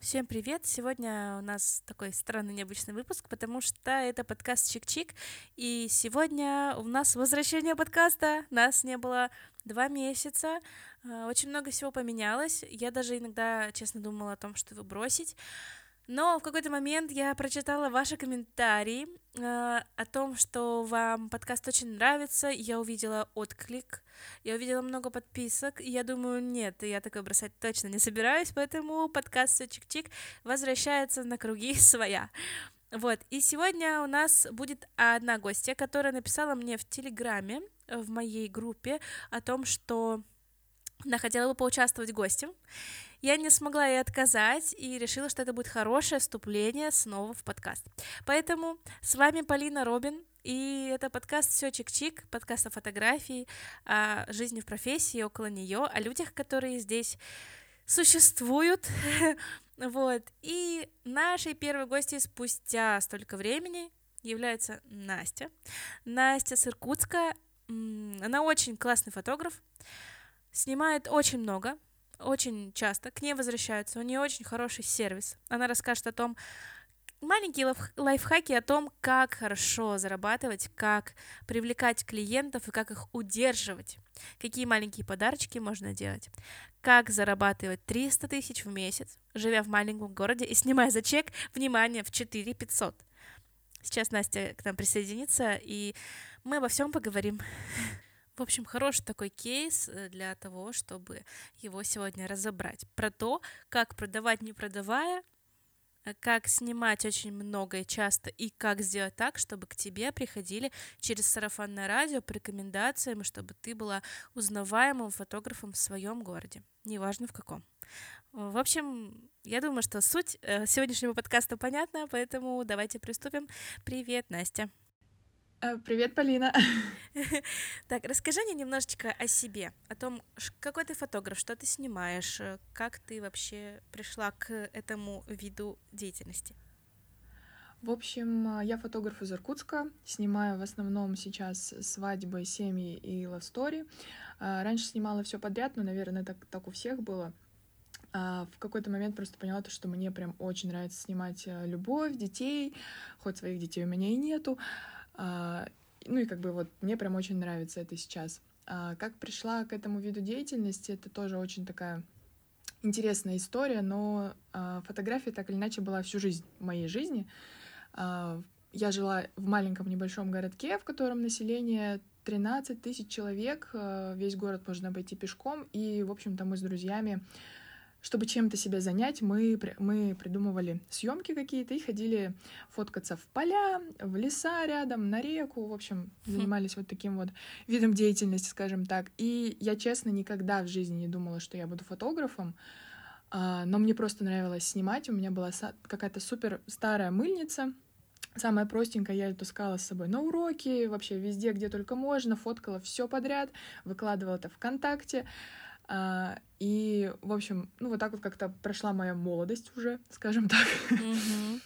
Всем привет! Сегодня у нас такой странный необычный выпуск, потому что это подкаст Чик-Чик, и сегодня у нас возвращение подкаста. Нас не было два месяца, а, очень много всего поменялось. Я даже иногда, честно, думала о том, что его бросить. Но в какой-то момент я прочитала ваши комментарии э, о том, что вам подкаст очень нравится. Я увидела отклик, я увидела много подписок. И я думаю, нет, я такое бросать точно не собираюсь, поэтому подкаст Чик-Чик возвращается на круги своя. Вот, и сегодня у нас будет одна гостья, которая написала мне в Телеграме, в моей группе, о том, что она хотела бы поучаствовать гостем. Я не смогла ей отказать и решила, что это будет хорошее вступление снова в подкаст. Поэтому с вами Полина Робин, и это подкаст все чик-чик, подкаст о фотографии, о жизни в профессии, около нее, о людях, которые здесь существуют. вот. И нашей первой гостьей спустя столько времени является Настя. Настя с Иркутска. Она очень классный фотограф, снимает очень много, очень часто к ней возвращаются, у нее очень хороший сервис. Она расскажет о том, маленькие лайфхаки о том, как хорошо зарабатывать, как привлекать клиентов и как их удерживать, какие маленькие подарочки можно делать, как зарабатывать 300 тысяч в месяц, живя в маленьком городе и снимая за чек, внимание, в 4 500. Сейчас Настя к нам присоединится, и мы обо всем поговорим. В общем, хороший такой кейс э, для того, чтобы его сегодня разобрать. Про то, как продавать не продавая, э, как снимать очень много и часто, и как сделать так, чтобы к тебе приходили через сарафанное радио по рекомендациям, чтобы ты была узнаваемым фотографом в своем городе, неважно в каком. В общем, я думаю, что суть э, сегодняшнего подкаста понятна, поэтому давайте приступим. Привет, Настя. Э, привет, Полина. Так, расскажи мне немножечко о себе, о том, какой ты фотограф, что ты снимаешь, э, как ты вообще пришла к этому виду деятельности. В общем, э, я фотограф из Иркутска, снимаю в основном сейчас свадьбы, семьи и story. Раньше снимала все подряд, но, наверное, так, так у всех было. А в какой-то момент просто поняла то, что мне прям очень нравится снимать любовь, детей, хоть своих детей у меня и нету. А, ну и как бы вот мне прям очень нравится это сейчас. А как пришла к этому виду деятельности, это тоже очень такая интересная история, но а, фотография так или иначе была всю жизнь в моей жизни. Я жила в маленьком небольшом городке, в котором население 13 тысяч человек, весь город можно обойти пешком, и, в общем-то, мы с друзьями чтобы чем-то себя занять, мы, мы придумывали съемки какие-то и ходили фоткаться в поля, в леса рядом, на реку, в общем, хм. занимались вот таким вот видом деятельности, скажем так. И я, честно, никогда в жизни не думала, что я буду фотографом, а, но мне просто нравилось снимать. У меня была какая-то супер старая мыльница, Самая простенькая, я ее таскала с собой на уроки, вообще везде, где только можно, фоткала все подряд, выкладывала это ВКонтакте. А, и, в общем, ну вот так вот как-то прошла моя молодость уже, скажем так. Mm-hmm.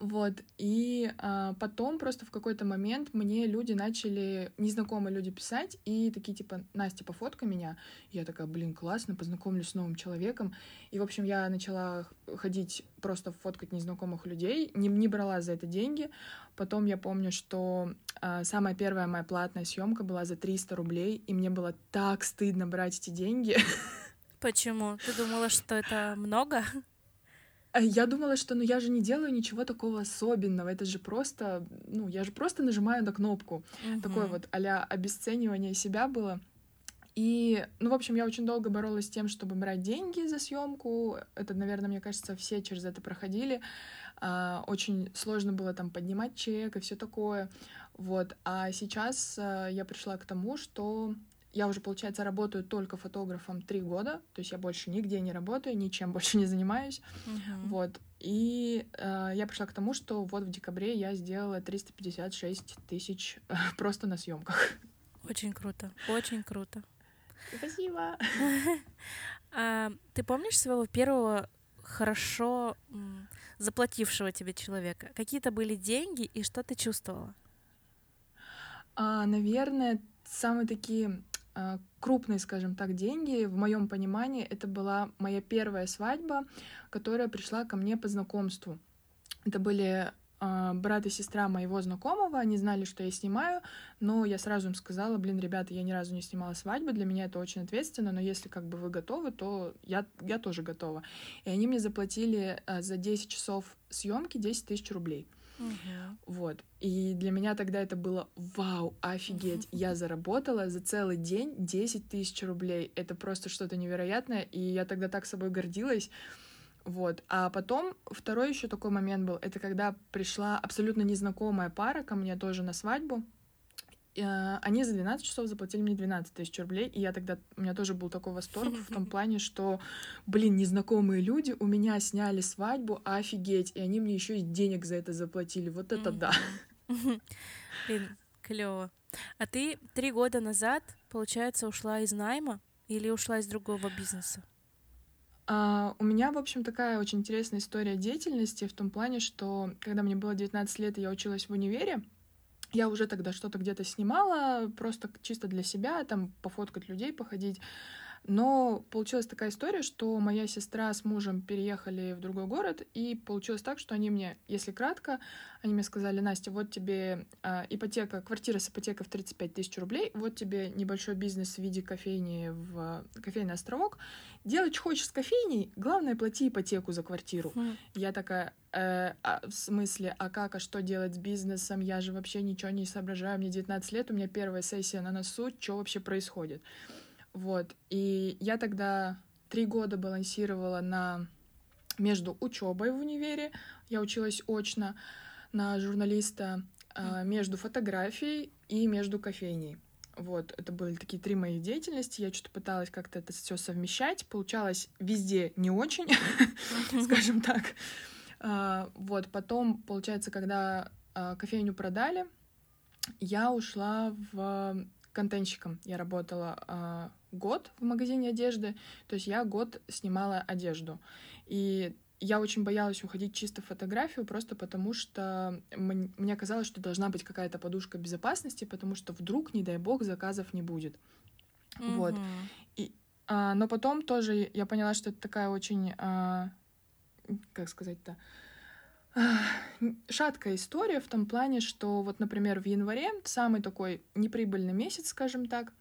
Вот, и а, потом просто в какой-то момент мне люди начали, незнакомые люди писать, и такие типа, Настя, пофоткай меня. я такая, блин, классно, познакомлюсь с новым человеком. И, в общем, я начала ходить просто фоткать незнакомых людей, не, не брала за это деньги. Потом я помню, что а, самая первая моя платная съемка была за 300 рублей, и мне было так стыдно брать эти деньги. Почему? Ты думала, что это много? А я думала, что ну я же не делаю ничего такого особенного, это же просто, ну я же просто нажимаю на кнопку. Угу. Такое вот а обесценивание себя было. И, ну, в общем, я очень долго боролась с тем, чтобы брать деньги за съемку. Это, наверное, мне кажется, все через это проходили. А, очень сложно было там поднимать чек и все такое. Вот. А сейчас а, я пришла к тому, что я уже, получается, работаю только фотографом три года, то есть я больше нигде не работаю, ничем больше не занимаюсь. Uh-huh. Вот. И э, я пришла к тому, что вот в декабре я сделала 356 тысяч э, просто на съемках. Очень круто, очень круто. Спасибо. А, ты помнишь своего первого хорошо заплатившего тебе человека? Какие-то были деньги и что ты чувствовала? А, наверное, самые такие крупные, скажем так, деньги. В моем понимании это была моя первая свадьба, которая пришла ко мне по знакомству. Это были а, брат и сестра моего знакомого, они знали, что я снимаю, но я сразу им сказала, блин, ребята, я ни разу не снимала свадьбы, для меня это очень ответственно, но если как бы вы готовы, то я, я тоже готова. И они мне заплатили а, за 10 часов съемки 10 тысяч рублей. Uh-huh. Вот. И для меня тогда это было вау, офигеть. Я заработала за целый день 10 тысяч рублей. Это просто что-то невероятное. И я тогда так собой гордилась. Вот. А потом второй еще такой момент был, это когда пришла абсолютно незнакомая пара ко мне тоже на свадьбу. Э, они за 12 часов заплатили мне 12 тысяч рублей, и я тогда, у меня тоже был такой восторг в том плане, что, блин, незнакомые люди у меня сняли свадьбу, офигеть, и они мне еще и денег за это заплатили, вот это да. Блин, клево. А ты три года назад, получается, ушла из найма или ушла из другого бизнеса? А, у меня, в общем, такая очень интересная история деятельности в том плане, что когда мне было 19 лет, я училась в универе, я уже тогда что-то где-то снимала, просто чисто для себя, там пофоткать людей, походить. Но получилась такая история, что моя сестра с мужем переехали в другой город, и получилось так, что они мне, если кратко, они мне сказали, Настя, вот тебе э, ипотека, квартира с ипотекой в 35 тысяч рублей, вот тебе небольшой бизнес в виде кофейни в кофейный островок. Делай, что хочешь с кофейней, главное, плати ипотеку за квартиру. Mm. Я такая, э, а, в смысле, а как, а что делать с бизнесом? Я же вообще ничего не соображаю, мне 19 лет, у меня первая сессия на носу, что вообще происходит? Вот. И я тогда три года балансировала на между учебой в универе, я училась очно на журналиста, mm. между фотографией и между кофейней. Вот, это были такие три мои деятельности. Я что-то пыталась как-то это все совмещать. Получалось везде не очень, скажем так. А, вот, потом, получается, когда а, кофейню продали, я ушла в контентщиком. Я работала год в магазине одежды, то есть я год снимала одежду. И я очень боялась уходить чисто в фотографию, просто потому что мне казалось, что должна быть какая-то подушка безопасности, потому что вдруг, не дай бог, заказов не будет. Mm-hmm. Вот. И, а, но потом тоже я поняла, что это такая очень, а, как сказать-то, а, шаткая история в том плане, что вот, например, в январе самый такой неприбыльный месяц, скажем так,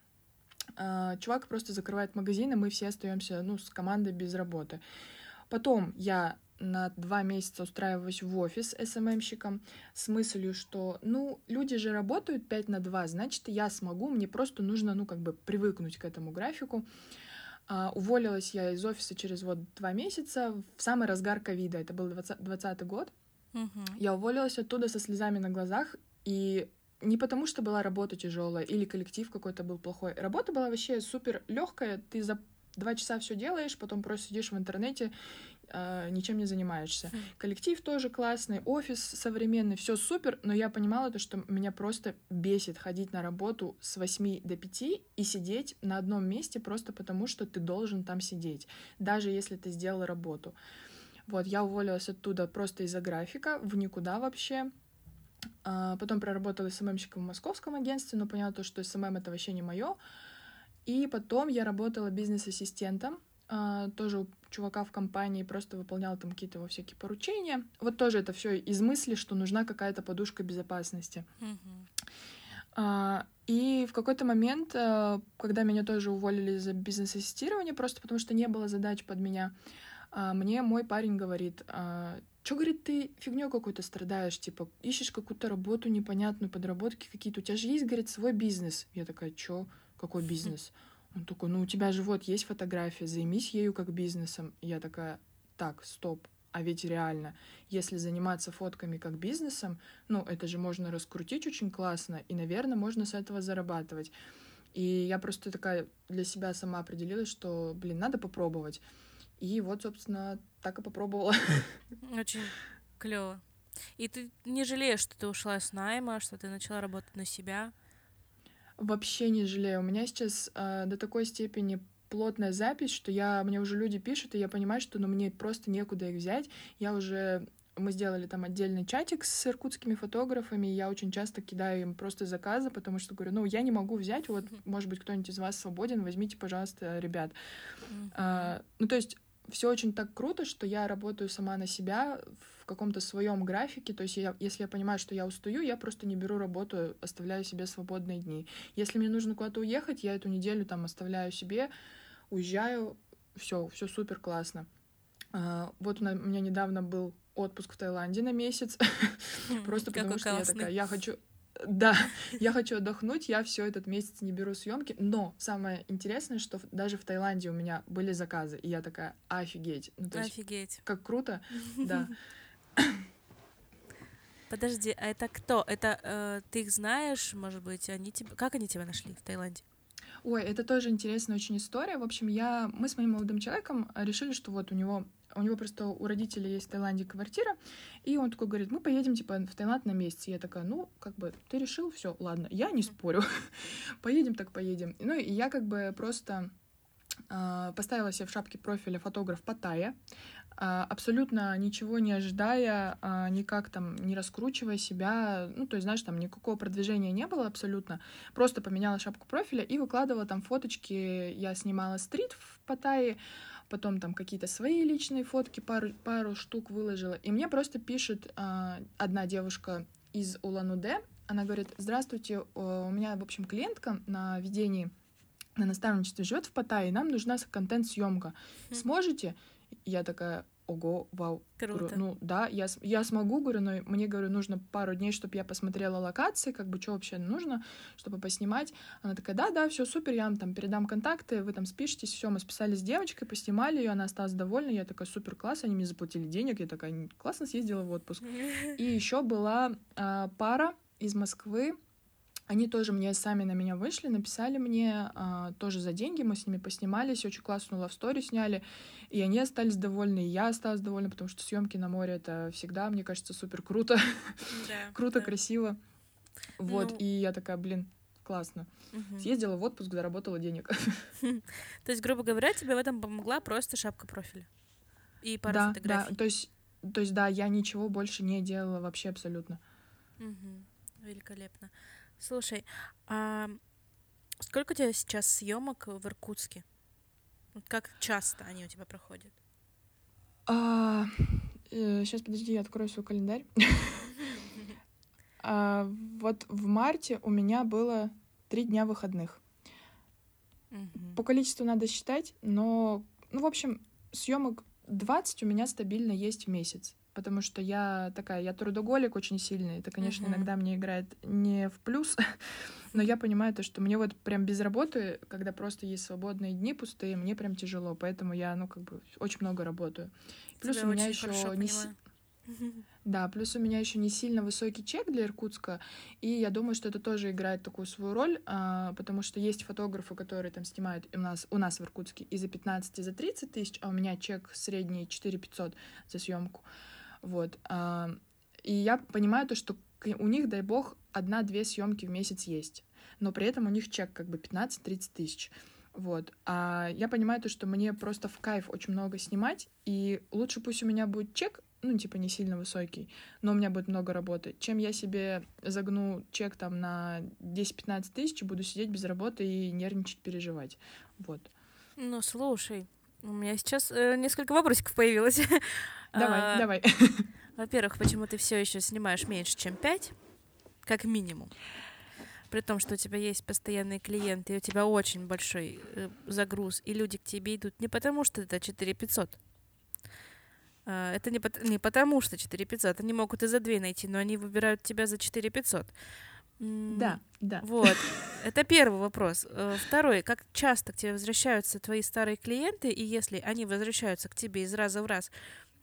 чувак просто закрывает магазин, и мы все остаемся, ну, с командой без работы. Потом я на два месяца устраиваюсь в офис СММщиком с мыслью, что, ну, люди же работают 5 на 2, значит, я смогу, мне просто нужно, ну, как бы привыкнуть к этому графику. А, уволилась я из офиса через вот два месяца в самый разгар ковида, это был 2020 год. Угу. Я уволилась оттуда со слезами на глазах, и не потому, что была работа тяжелая или коллектив какой-то был плохой. Работа была вообще супер легкая. Ты за два часа все делаешь, потом просто сидишь в интернете, э, ничем не занимаешься. Mm. Коллектив тоже классный, офис современный, все супер, но я понимала то, что меня просто бесит ходить на работу с 8 до 5 и сидеть на одном месте просто потому, что ты должен там сидеть, даже если ты сделал работу. Вот, я уволилась оттуда просто из-за графика, в никуда вообще. А, потом проработала SMM щиком в московском агентстве, но поняла то, что SMM это вообще не мое. И потом я работала бизнес-ассистентом, а, тоже у чувака в компании, просто выполняла там какие-то его всякие поручения. Вот тоже это все из мысли, что нужна какая-то подушка безопасности. Mm-hmm. И в какой-то момент, когда меня тоже уволили за бизнес-ассистирование, просто потому что не было задач под меня, мне мой парень говорит, Чё, говорит, ты фигню какой-то страдаешь, типа, ищешь какую-то работу непонятную, подработки какие-то, у тебя же есть, говорит, свой бизнес. Я такая, чё, какой бизнес? Он такой, ну у тебя же вот есть фотография, займись ею как бизнесом. я такая, так, стоп, а ведь реально, если заниматься фотками как бизнесом, ну, это же можно раскрутить очень классно, и, наверное, можно с этого зарабатывать. И я просто такая для себя сама определилась, что, блин, надо попробовать. И вот, собственно, так и попробовала. Очень клево. И ты не жалеешь, что ты ушла с найма, что ты начала работать на себя? Вообще не жалею. У меня сейчас э, до такой степени плотная запись, что я, мне уже люди пишут, и я понимаю, что ну, мне просто некуда их взять. Я уже мы сделали там отдельный чатик с иркутскими фотографами, и я очень часто кидаю им просто заказы, потому что говорю, ну, я не могу взять, вот, может быть, кто-нибудь из вас свободен, возьмите, пожалуйста, ребят. А, ну, то есть все очень так круто, что я работаю сама на себя в каком-то своем графике. То есть, я, если я понимаю, что я устаю, я просто не беру работу, оставляю себе свободные дни. Если мне нужно куда-то уехать, я эту неделю там оставляю себе, уезжаю, все, все супер классно. А, вот у меня недавно был отпуск в Таиланде на месяц, просто потому что я такая, я хочу, да, я хочу отдохнуть, я все этот месяц не беру съемки, но самое интересное, что даже в Таиланде у меня были заказы, и я такая, офигеть. Ну, то офигеть. Есть, как круто, да. Подожди, а это кто? Это э, ты их знаешь, может быть, они тебя... Как они тебя нашли в Таиланде? Ой, это тоже интересная очень история. В общем, я, мы с моим молодым человеком решили, что вот у него у него просто у родителей есть в Таиланде квартира, и он такой говорит, мы поедем, типа, в Таиланд на месяц. И я такая, ну, как бы, ты решил, все, ладно, я не спорю, поедем так поедем. Ну, и я как бы просто э, поставила себе в шапке профиля фотограф Паттайя, абсолютно ничего не ожидая, э, никак там не раскручивая себя, ну, то есть, знаешь, там никакого продвижения не было абсолютно, просто поменяла шапку профиля и выкладывала там фоточки, я снимала стрит в Паттайе, потом там какие-то свои личные фотки, пару, пару штук выложила. И мне просто пишет э, одна девушка из Улан-Удэ, она говорит, здравствуйте, у меня, в общем, клиентка на ведении, на наставничестве живет в Паттайе, нам нужна контент-съемка. Сможете? Я такая, ого, вау. Круто. Говорю, ну да, я, я смогу, говорю, но мне, говорю, нужно пару дней, чтобы я посмотрела локации, как бы, что вообще нужно, чтобы поснимать. Она такая, да, да, все супер, я вам там передам контакты, вы там спишетесь, все, мы списали с девочкой, поснимали ее, она осталась довольна, я такая, супер, класс, они мне заплатили денег, я такая, классно съездила в отпуск. И еще была а, пара из Москвы, они тоже мне сами на меня вышли, написали мне а, тоже за деньги, мы с ними поснимались, очень классную лавстори сняли, и они остались довольны, и я осталась довольна, потому что съемки на море это всегда, мне кажется, супер круто, да, круто, да. красиво, вот, ну... и я такая, блин, классно. Угу. Съездила в отпуск, заработала денег. То есть, грубо говоря, тебе в этом помогла просто шапка профиля и пара да, фотографий. Да, то есть, то есть, да, я ничего больше не делала вообще абсолютно. Угу. Великолепно. Слушай, а сколько у тебя сейчас съемок в Иркутске? Как часто они у тебя проходят? А, э, сейчас, подожди, я открою свой календарь. а, вот в марте у меня было три дня выходных. По количеству надо считать, но, ну, в общем, съемок 20 у меня стабильно есть в месяц потому что я такая, я трудоголик очень сильный. Это, конечно, uh-huh. иногда мне играет не в плюс, но я понимаю то, что мне вот прям без работы, когда просто есть свободные дни пустые, мне прям тяжело, поэтому я, ну, как бы очень много работаю. Плюс Тебя у меня еще не... Да, плюс у меня еще не сильно высокий чек для Иркутска, и я думаю, что это тоже играет такую свою роль, а, потому что есть фотографы, которые там снимают у нас, у нас в Иркутске и за 15, и за 30 тысяч, а у меня чек средний 4 500 за съемку. Вот. А, и я понимаю то, что у них, дай бог, одна-две съемки в месяц есть. Но при этом у них чек как бы 15-30 тысяч. Вот. А я понимаю то, что мне просто в кайф очень много снимать, и лучше пусть у меня будет чек, ну, типа, не сильно высокий, но у меня будет много работы, чем я себе загну чек там на 10-15 тысяч и буду сидеть без работы и нервничать, переживать. Вот. Ну, слушай, у меня сейчас э, несколько вопросиков появилось. Давай, а, давай. Во-первых, почему ты все еще снимаешь меньше, чем 5? Как минимум. При том, что у тебя есть постоянные клиенты, и у тебя очень большой э, загруз, и люди к тебе идут не потому, что это 4500. А, это не, по- не потому, что 4500. Они могут и за 2 найти, но они выбирают тебя за 4500. Да, да. Вот. Это первый вопрос. Э, второй. Как часто к тебе возвращаются твои старые клиенты, и если они возвращаются к тебе из раза в раз,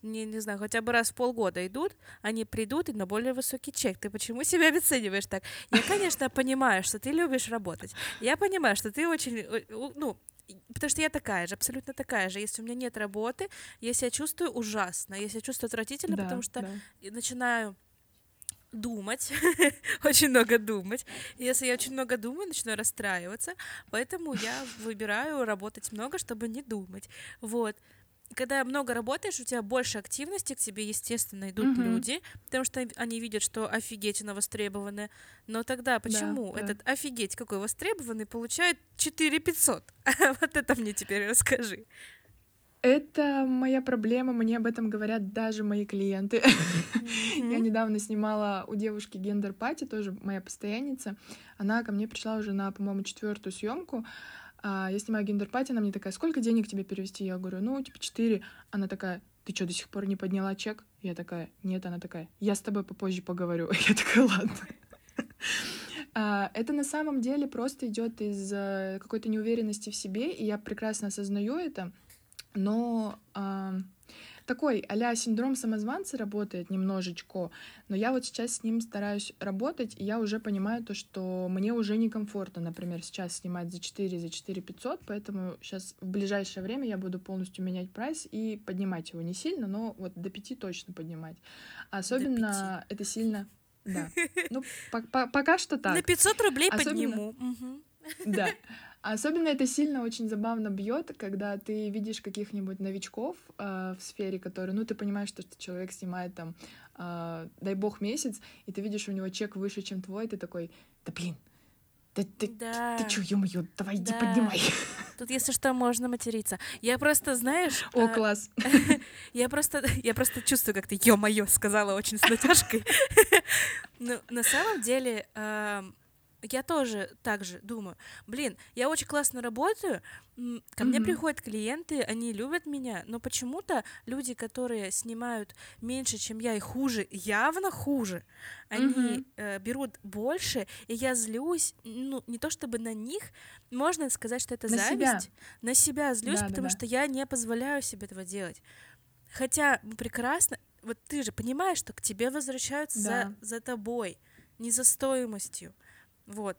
не, не знаю, хотя бы раз в полгода идут, они придут и на более высокий чек. Ты почему себя обесцениваешь так? Я, конечно, понимаю, что ты любишь работать. Я понимаю, что ты очень, э, ну, потому что я такая же, абсолютно такая же. Если у меня нет работы, я себя чувствую ужасно, я себя чувствую отвратительно, да, потому что да. начинаю думать, очень много думать. Если я очень много думаю, начинаю расстраиваться, поэтому я выбираю работать много, чтобы не думать. Вот. когда много работаешь, у тебя больше активности, к тебе, естественно, идут mm-hmm. люди, потому что они видят, что офигеть, она востребованы. Но тогда почему да, этот да. офигеть какой востребованный получает 4 500? вот это мне теперь расскажи. Это моя проблема, мне об этом говорят даже мои клиенты. Mm-hmm. Я недавно снимала у девушки gender party, тоже моя постоянница. Она ко мне пришла уже на, по-моему, четвертую съемку. А, я снимаю gender party, она мне такая, сколько денег тебе перевести? Я говорю, ну, типа, четыре. Она такая, ты что, до сих пор не подняла чек? Я такая, нет, она такая, я с тобой попозже поговорю. Я такая, ладно. А, это на самом деле просто идет из э, какой-то неуверенности в себе, и я прекрасно осознаю это, но такой а синдром самозванца работает немножечко, но я вот сейчас с ним стараюсь работать, и я уже понимаю то, что мне уже некомфортно, например, сейчас снимать за 4, за 4 500, поэтому сейчас в ближайшее время я буду полностью менять прайс и поднимать его не сильно, но вот до 5 точно поднимать. Особенно это сильно... Да. Ну, пока что так. На 500 рублей подниму. Да. Особенно это сильно очень забавно бьет, когда ты видишь каких-нибудь новичков э, в сфере, которые, ну, ты понимаешь, что, что человек снимает там, э, дай бог, месяц, и ты видишь у него чек выше, чем твой, и ты такой, да блин, да ты, да. ты, ты чё, ё-моё, давай да. иди поднимай. Тут, если что, можно материться. Я просто, знаешь... О, класс. я просто, я просто чувствую, как ты ё-моё сказала очень с натяжкой. Ну, на самом деле, я тоже так же думаю, блин, я очень классно работаю, ко mm-hmm. мне приходят клиенты, они любят меня, но почему-то люди, которые снимают меньше, чем я, и хуже, явно хуже, они mm-hmm. э, берут больше, и я злюсь, ну, не то чтобы на них, можно сказать, что это на зависть, себя. на себя злюсь, да, потому да, да. что я не позволяю себе этого делать. Хотя прекрасно, вот ты же понимаешь, что к тебе возвращаются да. за, за тобой, не за стоимостью. Вот.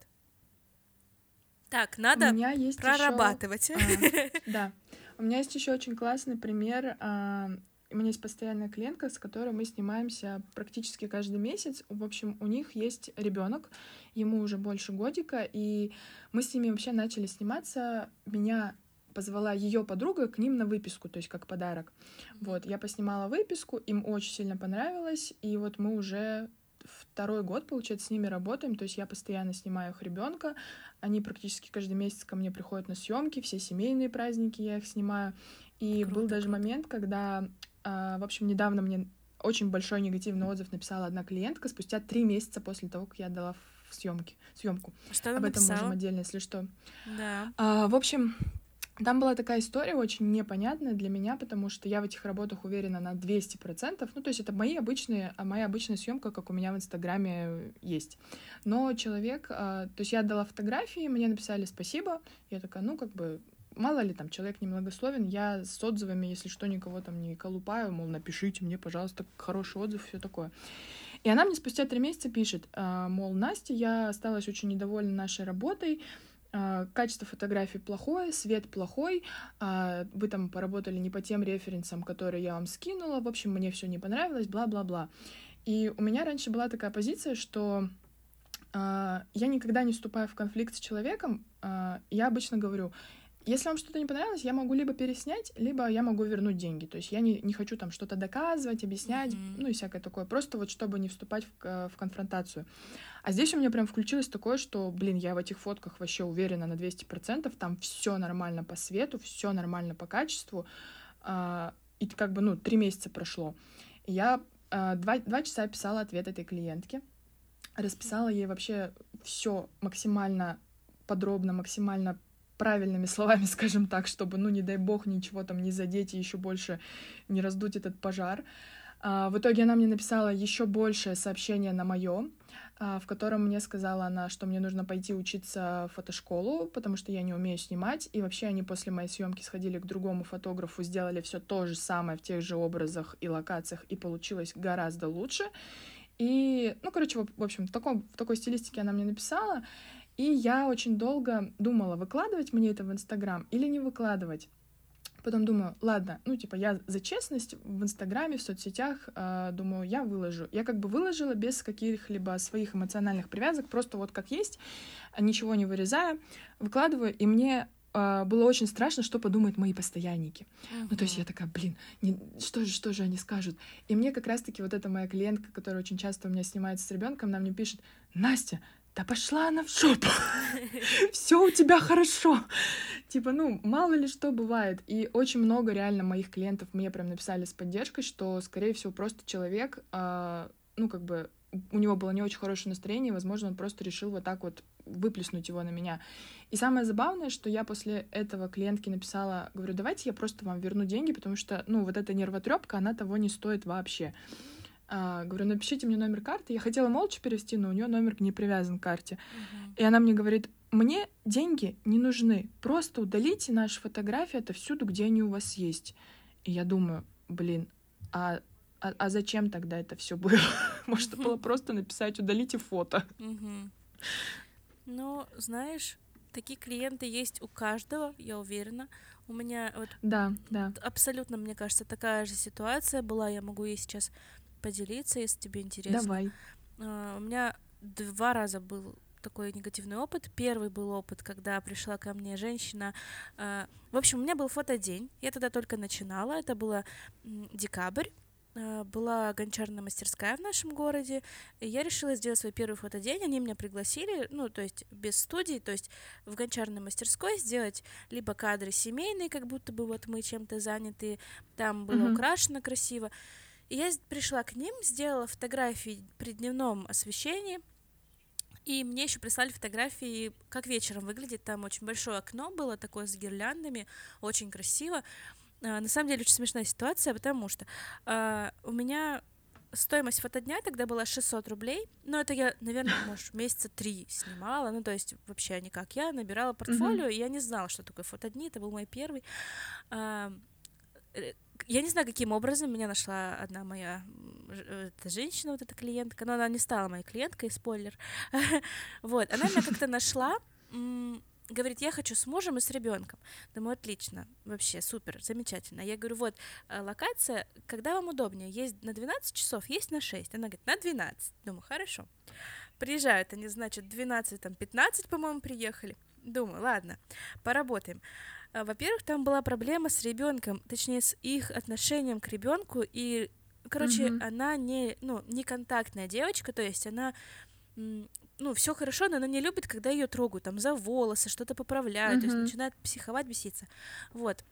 Так, надо прорабатывать. Еще... А, да. У меня есть еще очень классный пример. А, у меня есть постоянная клиентка, с которой мы снимаемся практически каждый месяц. В общем, у них есть ребенок, ему уже больше годика, и мы с ними вообще начали сниматься. Меня позвала ее подруга к ним на выписку, то есть как подарок. Вот, я поснимала выписку, им очень сильно понравилось, и вот мы уже второй год, получается, с ними работаем, то есть я постоянно снимаю их ребенка, они практически каждый месяц ко мне приходят на съемки, все семейные праздники я их снимаю, и круто, был даже круто. момент, когда, э, в общем, недавно мне очень большой негативный отзыв написала одна клиентка спустя три месяца после того, как я отдала в съемки, съемку. Что Об этом можем отдельно, если что. Да. А, в общем, там была такая история очень непонятная для меня, потому что я в этих работах уверена на 200%. Ну, то есть это мои обычные, а моя обычная съемка, как у меня в Инстаграме есть. Но человек, а, то есть я отдала фотографии, мне написали спасибо, я такая, ну, как бы, мало ли там человек немногословен, я с отзывами, если что, никого там не колупаю, мол, напишите мне, пожалуйста, хороший отзыв, все такое. И она мне спустя три месяца пишет, а, мол, Настя, я осталась очень недовольна нашей работой, качество фотографий плохое, свет плохой, а, вы там поработали не по тем референсам, которые я вам скинула, в общем, мне все не понравилось, бла-бла-бла. И у меня раньше была такая позиция, что а, я никогда не вступаю в конфликт с человеком, я обычно говорю, если вам что-то не понравилось, я могу либо переснять, либо я могу вернуть деньги. То есть я не, не хочу там что-то доказывать, объяснять, mm-hmm. ну и всякое такое. Просто вот чтобы не вступать в, в конфронтацию. А здесь у меня прям включилось такое, что, блин, я в этих фотках вообще уверена на 200%, там все нормально по свету, все нормально по качеству. А, и как бы, ну, три месяца прошло. И я а, два, два часа писала ответ этой клиентке, расписала ей вообще все максимально подробно, максимально правильными словами, скажем так, чтобы, ну, не дай бог, ничего там не задеть и еще больше не раздуть этот пожар. А, в итоге она мне написала еще большее сообщение на мое, а, в котором мне сказала она, что мне нужно пойти учиться в фотошколу, потому что я не умею снимать. И вообще они после моей съемки сходили к другому фотографу, сделали все то же самое в тех же образах и локациях, и получилось гораздо лучше. И, ну, короче, в общем, в, таком, в такой стилистике она мне написала. И я очень долго думала, выкладывать мне это в Инстаграм или не выкладывать. Потом думаю, ладно, ну, типа, я за честность в Инстаграме, в соцсетях, э, думаю, я выложу. Я как бы выложила без каких-либо своих эмоциональных привязок, просто вот как есть, ничего не вырезая, выкладываю, и мне э, было очень страшно, что подумают мои постоянники. Uh-huh. Ну, то есть я такая, блин, не, что же, что же они скажут? И мне как раз-таки вот эта моя клиентка, которая очень часто у меня снимается с ребенком, она мне пишет, Настя, да пошла она в жопу, все у тебя хорошо. Типа, ну, мало ли что бывает. И очень много реально моих клиентов мне прям написали с поддержкой, что, скорее всего, просто человек, э, ну, как бы, у него было не очень хорошее настроение, возможно, он просто решил вот так вот выплеснуть его на меня. И самое забавное, что я после этого клиентке написала, говорю, давайте я просто вам верну деньги, потому что, ну, вот эта нервотрепка, она того не стоит вообще. А, говорю, напишите мне номер карты. Я хотела молча перевести, но у нее номер не привязан к карте. Uh-huh. И она мне говорит, мне деньги не нужны. Просто удалите наши фотографии отовсюду, где они у вас есть. И я думаю, блин, а, а, а зачем тогда это все было? Может, было просто написать, удалите фото. Ну, знаешь, такие клиенты есть у каждого, я уверена. У меня вот да, да. абсолютно, мне кажется, такая же ситуация была. Я могу ей сейчас поделиться, если тебе интересно. Давай. Uh, у меня два раза был такой негативный опыт. Первый был опыт, когда пришла ко мне женщина. Uh, в общем, у меня был фотодень. Я тогда только начинала. Это было декабрь. Uh, была гончарная мастерская в нашем городе, и я решила сделать свой первый фотодень. Они меня пригласили, ну, то есть без студии, то есть в гончарной мастерской сделать либо кадры семейные, как будто бы вот мы чем-то заняты, там было mm-hmm. украшено красиво, и я пришла к ним, сделала фотографии при дневном освещении, и мне еще прислали фотографии, как вечером выглядит. Там очень большое окно было такое с гирляндами, очень красиво. А, на самом деле очень смешная ситуация, потому что а, у меня стоимость фотодня тогда была 600 рублей, но это я, наверное, может, месяца три снимала, ну, то есть вообще никак. Я набирала портфолио, mm-hmm. и я не знала, что такое фотодни, это был мой первый. А, э, я не знаю, каким образом меня нашла одна моя эта женщина, вот эта клиентка, но она не стала моей клиенткой, спойлер. вот, она меня как-то нашла, говорит, я хочу с мужем и с ребенком. Думаю, отлично, вообще супер, замечательно. Я говорю, вот, э, локация, когда вам удобнее, есть на 12 часов, есть на 6. Она говорит, на 12. Думаю, хорошо. Приезжают они, значит, 12, там, 15, по-моему, приехали. Думаю, ладно, поработаем. А, во-первых, там была проблема с ребенком, точнее, с их отношением к ребенку, и, короче, mm-hmm. она не, ну, не контактная девочка, то есть она ну, все хорошо, но она не любит, когда ее трогают, там, за волосы, что-то поправляют, mm-hmm. то есть начинает психовать, беситься. Вот.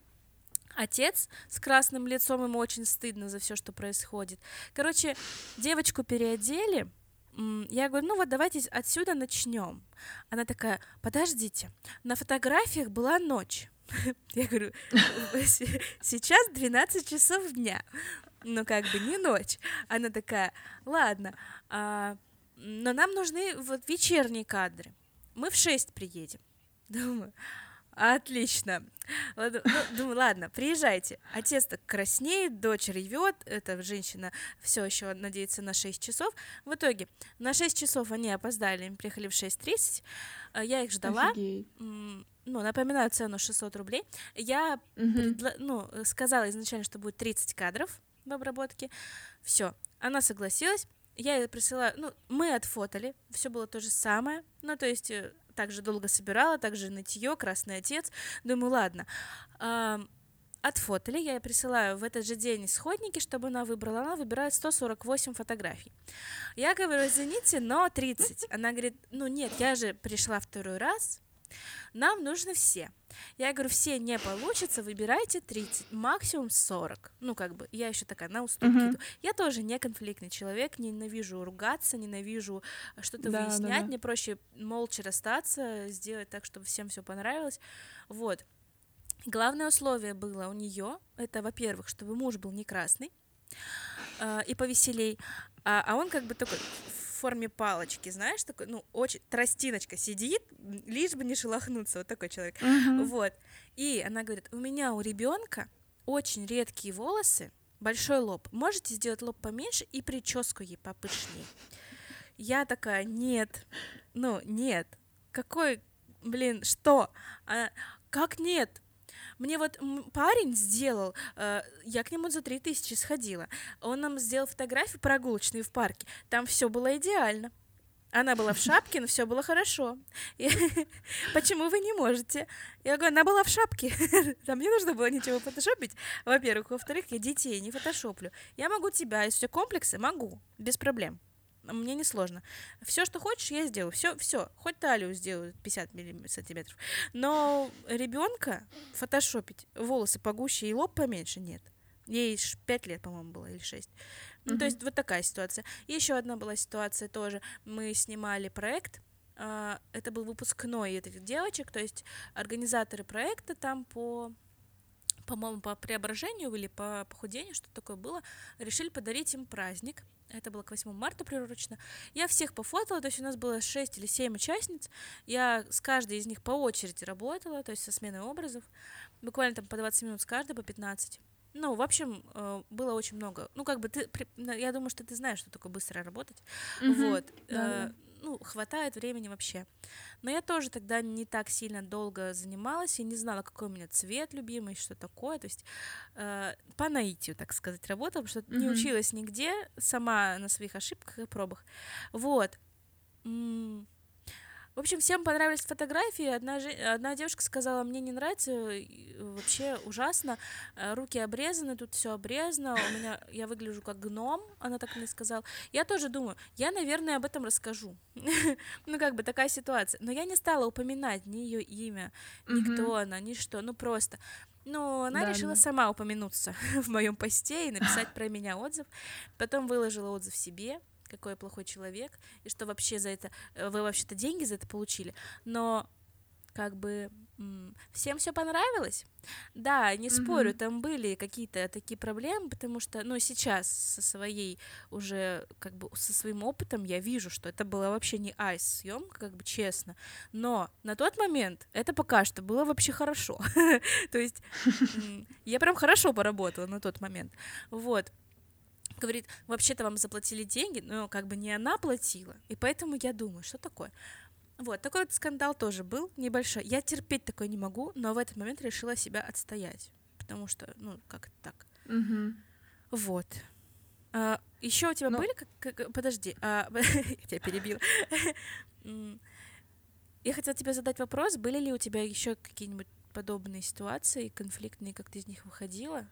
Отец с красным лицом, ему очень стыдно за все, что происходит. Короче, девочку переодели, я говорю, ну вот давайте отсюда начнем. Она такая, подождите, на фотографиях была ночь. Я говорю, сейчас 12 часов дня, но как бы не ночь. Она такая, ладно, а, но нам нужны вот вечерние кадры. Мы в 6 приедем. Думаю, Отлично. Ну, думаю, ладно, приезжайте. Отец так краснеет, дочь ревет, эта женщина все еще надеется на 6 часов. В итоге на 6 часов они опоздали, они приехали в 6.30. А я их ждала. Офигеть. Ну, напоминаю цену 600 рублей. Я угу. предла- ну, сказала изначально, что будет 30 кадров в обработке. Все. Она согласилась. Я ей присылаю, ну, мы отфотали, все было то же самое, ну, то есть э, также долго собирала, также нытье, красный отец. Думаю, ладно. А, отфотали, я ей присылаю в этот же день исходники, чтобы она выбрала. Она выбирает 148 фотографий. Я говорю, извините, но 30. Она говорит, ну нет, я же пришла второй раз, нам нужны все. Я говорю, все не получится, выбирайте 30, максимум 40. Ну, как бы, я еще такая на уступки иду. Я тоже не конфликтный человек, ненавижу ругаться, ненавижу э, что-то да, выяснять. Да, да. Мне проще молча расстаться, сделать так, чтобы всем все понравилось. Вот. Главное условие было у нее, это, во-первых, чтобы муж был не красный э, и повеселей, а, а он как бы такой форме палочки, знаешь, такой, ну, очень, тростиночка сидит, лишь бы не шелохнуться, вот такой человек, uh-huh. вот. И она говорит, у меня у ребенка очень редкие волосы, большой лоб, можете сделать лоб поменьше и прическу ей попышнее. Я такая, нет, ну, нет, какой, блин, что? А, как нет? Мне вот парень сделал, э, я к нему за три тысячи сходила, он нам сделал фотографию прогулочные в парке, там все было идеально. Она была в шапке, но все было хорошо. И, Почему вы не можете? Я говорю, она была в шапке. Там не нужно было ничего фотошопить. Во-первых. Во-вторых, я детей не фотошоплю. Я могу тебя, если у тебя комплексы, могу. Без проблем. Мне не сложно. Все, что хочешь, я сделаю. Все, все. Хоть талию сделаю 50 сантиметров. Но ребенка фотошопить, волосы погуще и лоб поменьше нет. Ей 5 лет, по-моему, было, или 6. Ну, то есть вот такая ситуация. Еще одна была ситуация тоже. Мы снимали проект, а, это был выпускной этих девочек, то есть организаторы проекта там по по-моему, по преображению или по похудению, что такое было, решили подарить им праздник. Это было к 8 марта приурочено. Я всех пофотала, то есть у нас было 6 или 7 участниц. Я с каждой из них по очереди работала, то есть со сменой образов. Буквально там по 20 минут с каждой, по 15. Ну, в общем, э, было очень много. Ну, как бы ты, я думаю, что ты знаешь, что такое быстро работать. Mm-hmm. Вот. Да, да. Ну, хватает времени вообще. Но я тоже тогда не так сильно долго занималась, я не знала, какой у меня цвет любимый, что такое. То есть э, по наитию, так сказать, работала, потому что mm-hmm. не училась нигде, сама на своих ошибках и пробах. Вот. В общем, всем понравились фотографии. Одна, же, одна девушка сказала, мне не нравится, вообще ужасно. Э, руки обрезаны, тут все обрезано. У меня я выгляжу как гном, она так мне сказала. Я тоже думаю, я, наверное, об этом расскажу. ну, как бы такая ситуация. Но я не стала упоминать ни ее имя, ни кто она, ни что. Ну, просто. Но она да, решила да. сама упомянуться в моем посте и написать про меня отзыв. Потом выложила отзыв себе какой я плохой человек, и что вообще за это, э, вы вообще-то деньги за это получили, но как бы всем все понравилось. Да, не спорю, mm-hmm. там были какие-то такие проблемы, потому что, ну, сейчас со своей уже, как бы, со своим опытом я вижу, что это было вообще не айс съемка, как бы честно. Но на тот момент это пока что было вообще хорошо. То есть я прям хорошо поработала на тот момент. Вот говорит, вообще-то вам заплатили деньги, но как бы не она платила, и поэтому я думаю, что такое. Вот, такой вот скандал тоже был небольшой. Я терпеть такое не могу, но в этот момент решила себя отстоять, потому что, ну, как это так. Угу. Вот. А, еще у тебя ну... были как, как подожди, а, я тебя перебила. я хотела тебе задать вопрос, были ли у тебя еще какие-нибудь подобные ситуации конфликтные, как ты из них выходила?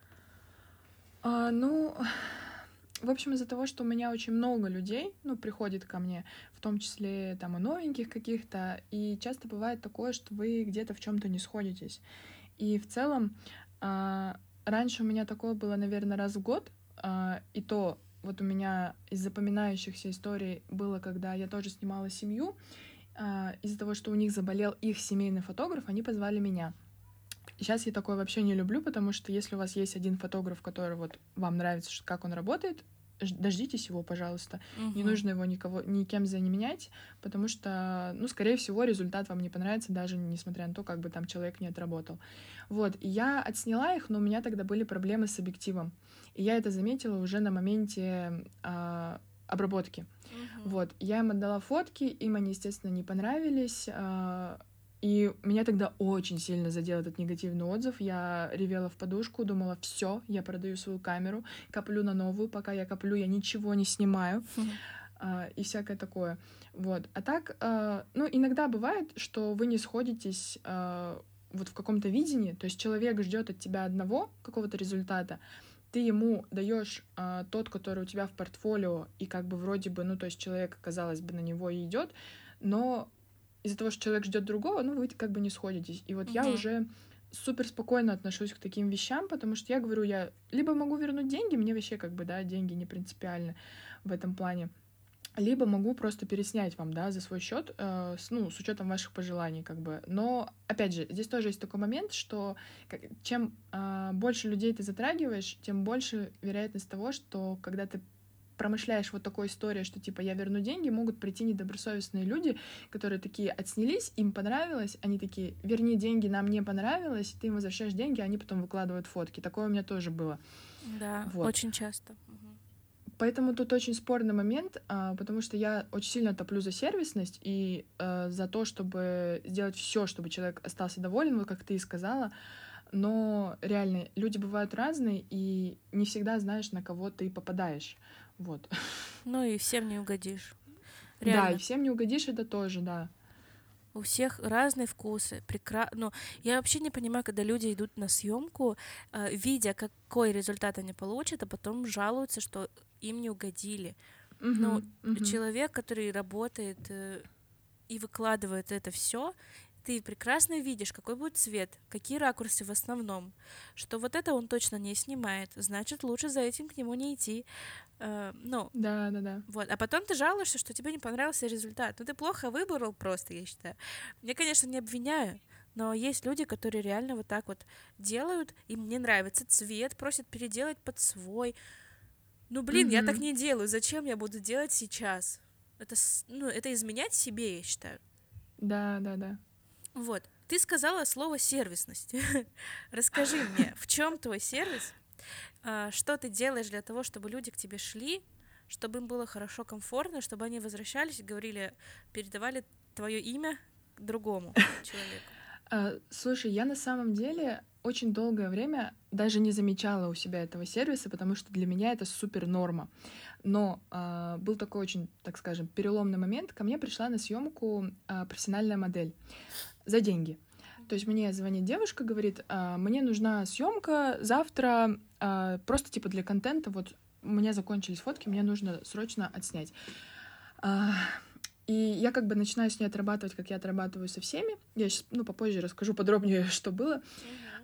А, ну, в общем, из-за того, что у меня очень много людей, ну, приходит ко мне, в том числе там и новеньких каких-то, и часто бывает такое, что вы где-то в чем-то не сходитесь. И в целом, э, раньше у меня такое было, наверное, раз в год, э, и то вот у меня из запоминающихся историй было, когда я тоже снимала семью, э, из-за того, что у них заболел их семейный фотограф, они позвали меня. Сейчас я такое вообще не люблю, потому что если у вас есть один фотограф, который вот вам нравится, как он работает, дождитесь его, пожалуйста. Угу. Не нужно его никого, никем заменять, потому что, ну, скорее всего, результат вам не понравится, даже несмотря на то, как бы там человек не отработал. Вот, и я отсняла их, но у меня тогда были проблемы с объективом. И я это заметила уже на моменте э, обработки. Угу. Вот, я им отдала фотки, им они, естественно, не понравились. Э, и меня тогда очень сильно задел этот негативный отзыв. Я ревела в подушку, думала, все, я продаю свою камеру, коплю на новую. Пока я коплю, я ничего не снимаю. Uh, и всякое такое. Вот. А так, uh, ну, иногда бывает, что вы не сходитесь uh, вот в каком-то видении, то есть человек ждет от тебя одного какого-то результата, ты ему даешь э, тот, который у тебя в портфолио, и как бы вроде бы, ну, то есть человек, казалось бы, на него и идет, но из-за того, что человек ждет другого, ну, вы как бы не сходитесь. И вот mm-hmm. я уже супер спокойно отношусь к таким вещам, потому что я говорю, я либо могу вернуть деньги, мне вообще как бы, да, деньги не принципиальны в этом плане, либо могу просто переснять вам, да, за свой счет, э, с, ну, с учетом ваших пожеланий, как бы. Но, опять же, здесь тоже есть такой момент, что как, чем э, больше людей ты затрагиваешь, тем больше вероятность того, что когда ты промышляешь вот такой историей, что типа я верну деньги, могут прийти недобросовестные люди, которые такие отснялись, им понравилось, они такие, верни деньги, нам не понравилось, ты им возвращаешь деньги, они потом выкладывают фотки. Такое у меня тоже было. Да, вот. очень часто. Поэтому тут очень спорный момент, а, потому что я очень сильно топлю за сервисность и а, за то, чтобы сделать все, чтобы человек остался доволен, вот как ты и сказала. Но реально, люди бывают разные, и не всегда знаешь, на кого ты попадаешь. Вот. Ну и всем не угодишь. Реально. Да, и всем не угодишь, это тоже, да. У всех разные вкусы, прекрасно. Ну, я вообще не понимаю, когда люди идут на съемку, э, видя, какой результат они получат, а потом жалуются, что им не угодили. Uh-huh, ну, uh-huh. человек, который работает э, и выкладывает это все, ты прекрасно видишь, какой будет цвет, какие ракурсы в основном, что вот это он точно не снимает, значит, лучше за этим к нему не идти. Uh, ну, да, да, да. Вот, а потом ты жалуешься, что тебе не понравился результат. Ну, ты плохо выбрал просто, я считаю. Я, конечно, не обвиняю, но есть люди, которые реально вот так вот делают, им не нравится цвет, просят переделать под свой. Ну, блин, mm-hmm. я так не делаю. Зачем я буду делать сейчас? Это, ну, это изменять себе, я считаю. Да, да, да. Вот. Ты сказала слово сервисность. Расскажи мне, в чем твой сервис? А, что ты делаешь для того, чтобы люди к тебе шли, чтобы им было хорошо, комфортно, чтобы они возвращались и говорили, передавали твое имя другому человеку? А, слушай, я на самом деле очень долгое время даже не замечала у себя этого сервиса, потому что для меня это супер норма. Но э, был такой очень, так скажем, переломный момент. Ко мне пришла на съемку э, профессиональная модель за деньги. То есть мне звонит девушка, говорит, а, мне нужна съемка завтра, а, просто типа для контента, вот у меня закончились фотки, мне нужно срочно отснять. И я как бы начинаю с ней отрабатывать, как я отрабатываю со всеми. Я сейчас, ну, попозже расскажу подробнее, что было.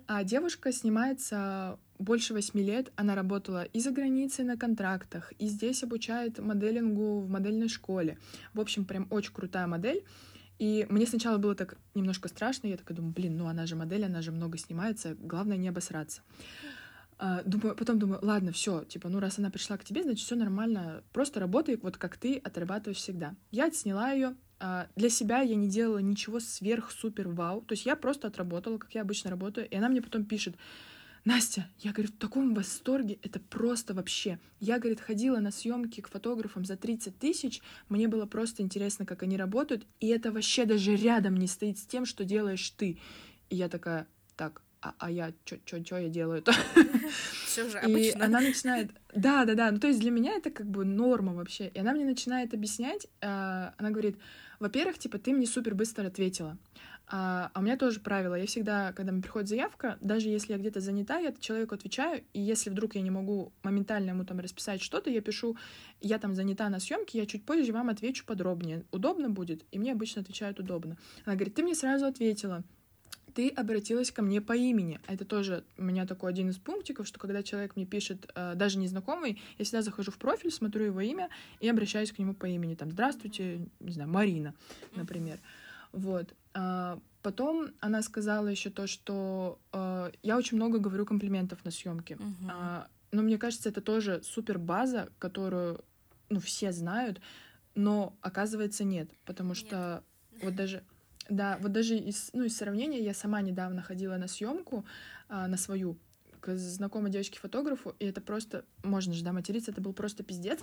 А девушка снимается больше восьми лет. Она работала и за границей на контрактах, и здесь обучает моделингу в модельной школе. В общем, прям очень крутая модель. И мне сначала было так немножко страшно, я такая думаю, блин, ну она же модель, она же много снимается, главное не обосраться. Думаю, потом думаю, ладно, все, типа, ну раз она пришла к тебе, значит все нормально, просто работай вот как ты отрабатываешь всегда. Я отсняла ее, а, для себя я не делала ничего сверх супер вау, то есть я просто отработала, как я обычно работаю, и она мне потом пишет, Настя, я, говорит, в таком восторге, это просто вообще. Я, говорит, ходила на съемки к фотографам за 30 тысяч, мне было просто интересно, как они работают, и это вообще даже рядом не стоит с тем, что делаешь ты. И я такая, так, а, а я что я делаю-то? Все же обычно. И она начинает... Да, да, да. Ну, то есть для меня это как бы норма вообще. И она мне начинает объяснять. Э, она говорит, во-первых, типа, ты мне супер быстро ответила. А, а у меня тоже правило. Я всегда, когда мне приходит заявка, даже если я где-то занята, я человеку отвечаю, и если вдруг я не могу моментально ему там расписать что-то, я пишу, я там занята на съемке, я чуть позже вам отвечу подробнее. Удобно будет? И мне обычно отвечают удобно. Она говорит, ты мне сразу ответила ты обратилась ко мне по имени. Это тоже у меня такой один из пунктиков, что когда человек мне пишет, э, даже незнакомый, я всегда захожу в профиль, смотрю его имя и обращаюсь к нему по имени. Там, здравствуйте, не знаю, Марина, например. Вот. А, потом она сказала еще то, что э, я очень много говорю комплиментов на съемке. Uh-huh. А, но мне кажется, это тоже супер база, которую ну, все знают, но оказывается нет, потому что нет. вот даже да, вот даже из, ну, из сравнения я сама недавно ходила на съемку а, на свою к знакомой девочке-фотографу, и это просто, можно же, да, материться, это был просто пиздец.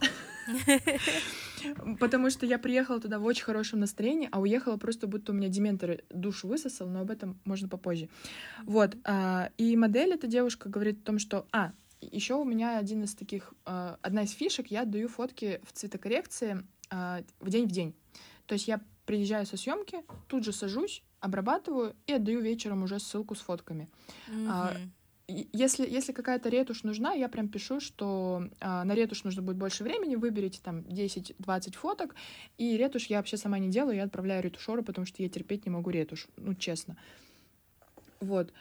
Потому что я приехала туда в очень хорошем настроении, а уехала просто будто у меня дементор душу высосал, но об этом можно попозже. Вот, а, и модель эта девушка говорит о том, что, а, еще у меня один из таких, а, одна из фишек, я отдаю фотки в цветокоррекции а, в день в день. То есть я приезжаю со съемки, тут же сажусь, обрабатываю и отдаю вечером уже ссылку с фотками. Mm-hmm. А, если, если какая-то ретушь нужна, я прям пишу, что а, на ретушь нужно будет больше времени, выберите там 10-20 фоток, и ретушь я вообще сама не делаю, я отправляю ретушеру, потому что я терпеть не могу ретушь, ну, честно. Вот.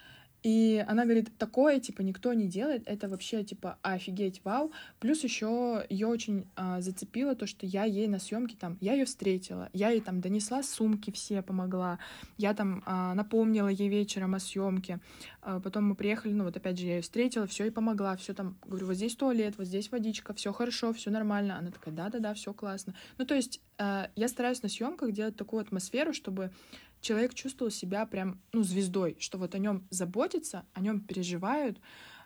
И она говорит, такое, типа, никто не делает, это вообще, типа, офигеть, вау. Плюс еще ее очень а, зацепило то, что я ей на съемке там, я ее встретила, я ей там донесла сумки все, помогла, я там а, напомнила ей вечером о съемке, а, потом мы приехали, ну вот опять же, я ее встретила, все и помогла, все там, говорю, вот здесь туалет, вот здесь водичка, все хорошо, все нормально. Она такая, да-да-да, все классно. Ну, то есть а, я стараюсь на съемках делать такую атмосферу, чтобы человек чувствовал себя прям, ну, звездой, что вот о нем заботятся, о нем переживают,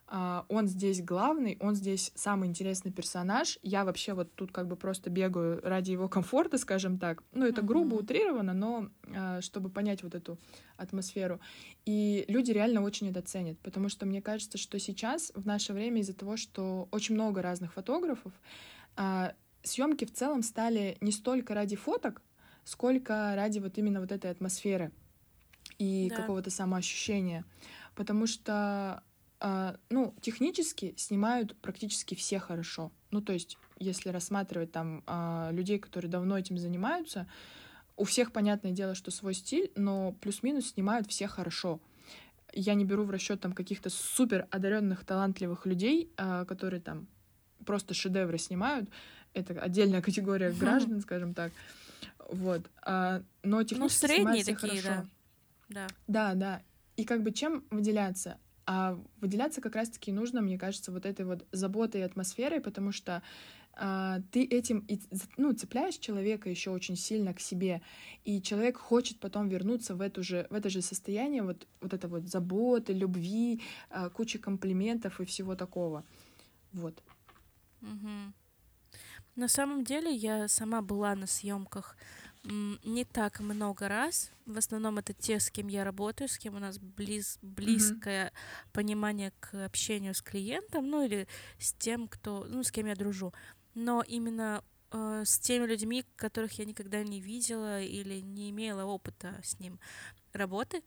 Uh, он здесь главный, он здесь самый интересный персонаж. Я вообще вот тут как бы просто бегаю ради его комфорта, скажем так. Ну, это грубо утрировано, но uh, чтобы понять вот эту атмосферу. И люди реально очень это ценят, потому что мне кажется, что сейчас, в наше время, из-за того, что очень много разных фотографов, uh, съемки в целом стали не столько ради фоток, сколько ради вот именно вот этой атмосферы и да. какого-то самоощущения. Потому что, э, ну, технически снимают практически все хорошо. Ну, то есть, если рассматривать там э, людей, которые давно этим занимаются, у всех, понятное дело, что свой стиль, но плюс-минус снимают все хорошо. Я не беру в расчет там каких-то супер одаренных, талантливых людей, э, которые там просто шедевры снимают. Это отдельная категория граждан, скажем так. Вот. А, но ну, технически ну, средние такие, хорошо. да. Да. Да, да. И как бы чем выделяться? А выделяться как раз-таки нужно, мне кажется, вот этой вот заботой и атмосферой, потому что а, ты этим и, ну, цепляешь человека еще очень сильно к себе, и человек хочет потом вернуться в, эту же, в это же состояние вот, вот это вот заботы, любви, а, кучи комплиментов и всего такого. Вот. Угу. На самом деле я сама была на съемках не так много раз. В основном это те, с кем я работаю, с кем у нас близ, близкое mm-hmm. понимание к общению с клиентом, ну или с тем, кто, ну, с кем я дружу. Но именно э, с теми людьми, которых я никогда не видела или не имела опыта с ним работы,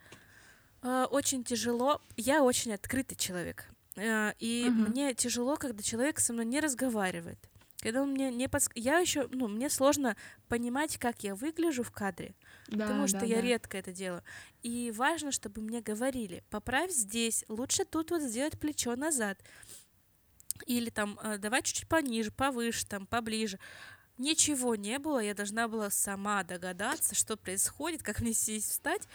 э, очень тяжело. Я очень открытый человек. Э, и mm-hmm. мне тяжело, когда человек со мной не разговаривает. Когда он мне не подск... Я еще, ну, мне сложно понимать, как я выгляжу в кадре, да, потому что да, я да. редко это делаю. И важно, чтобы мне говорили, поправь здесь, лучше тут вот сделать плечо назад. Или там, э, давай чуть-чуть пониже, повыше, там, поближе. Ничего не было, я должна была сама догадаться, что происходит, как мне сесть, встать.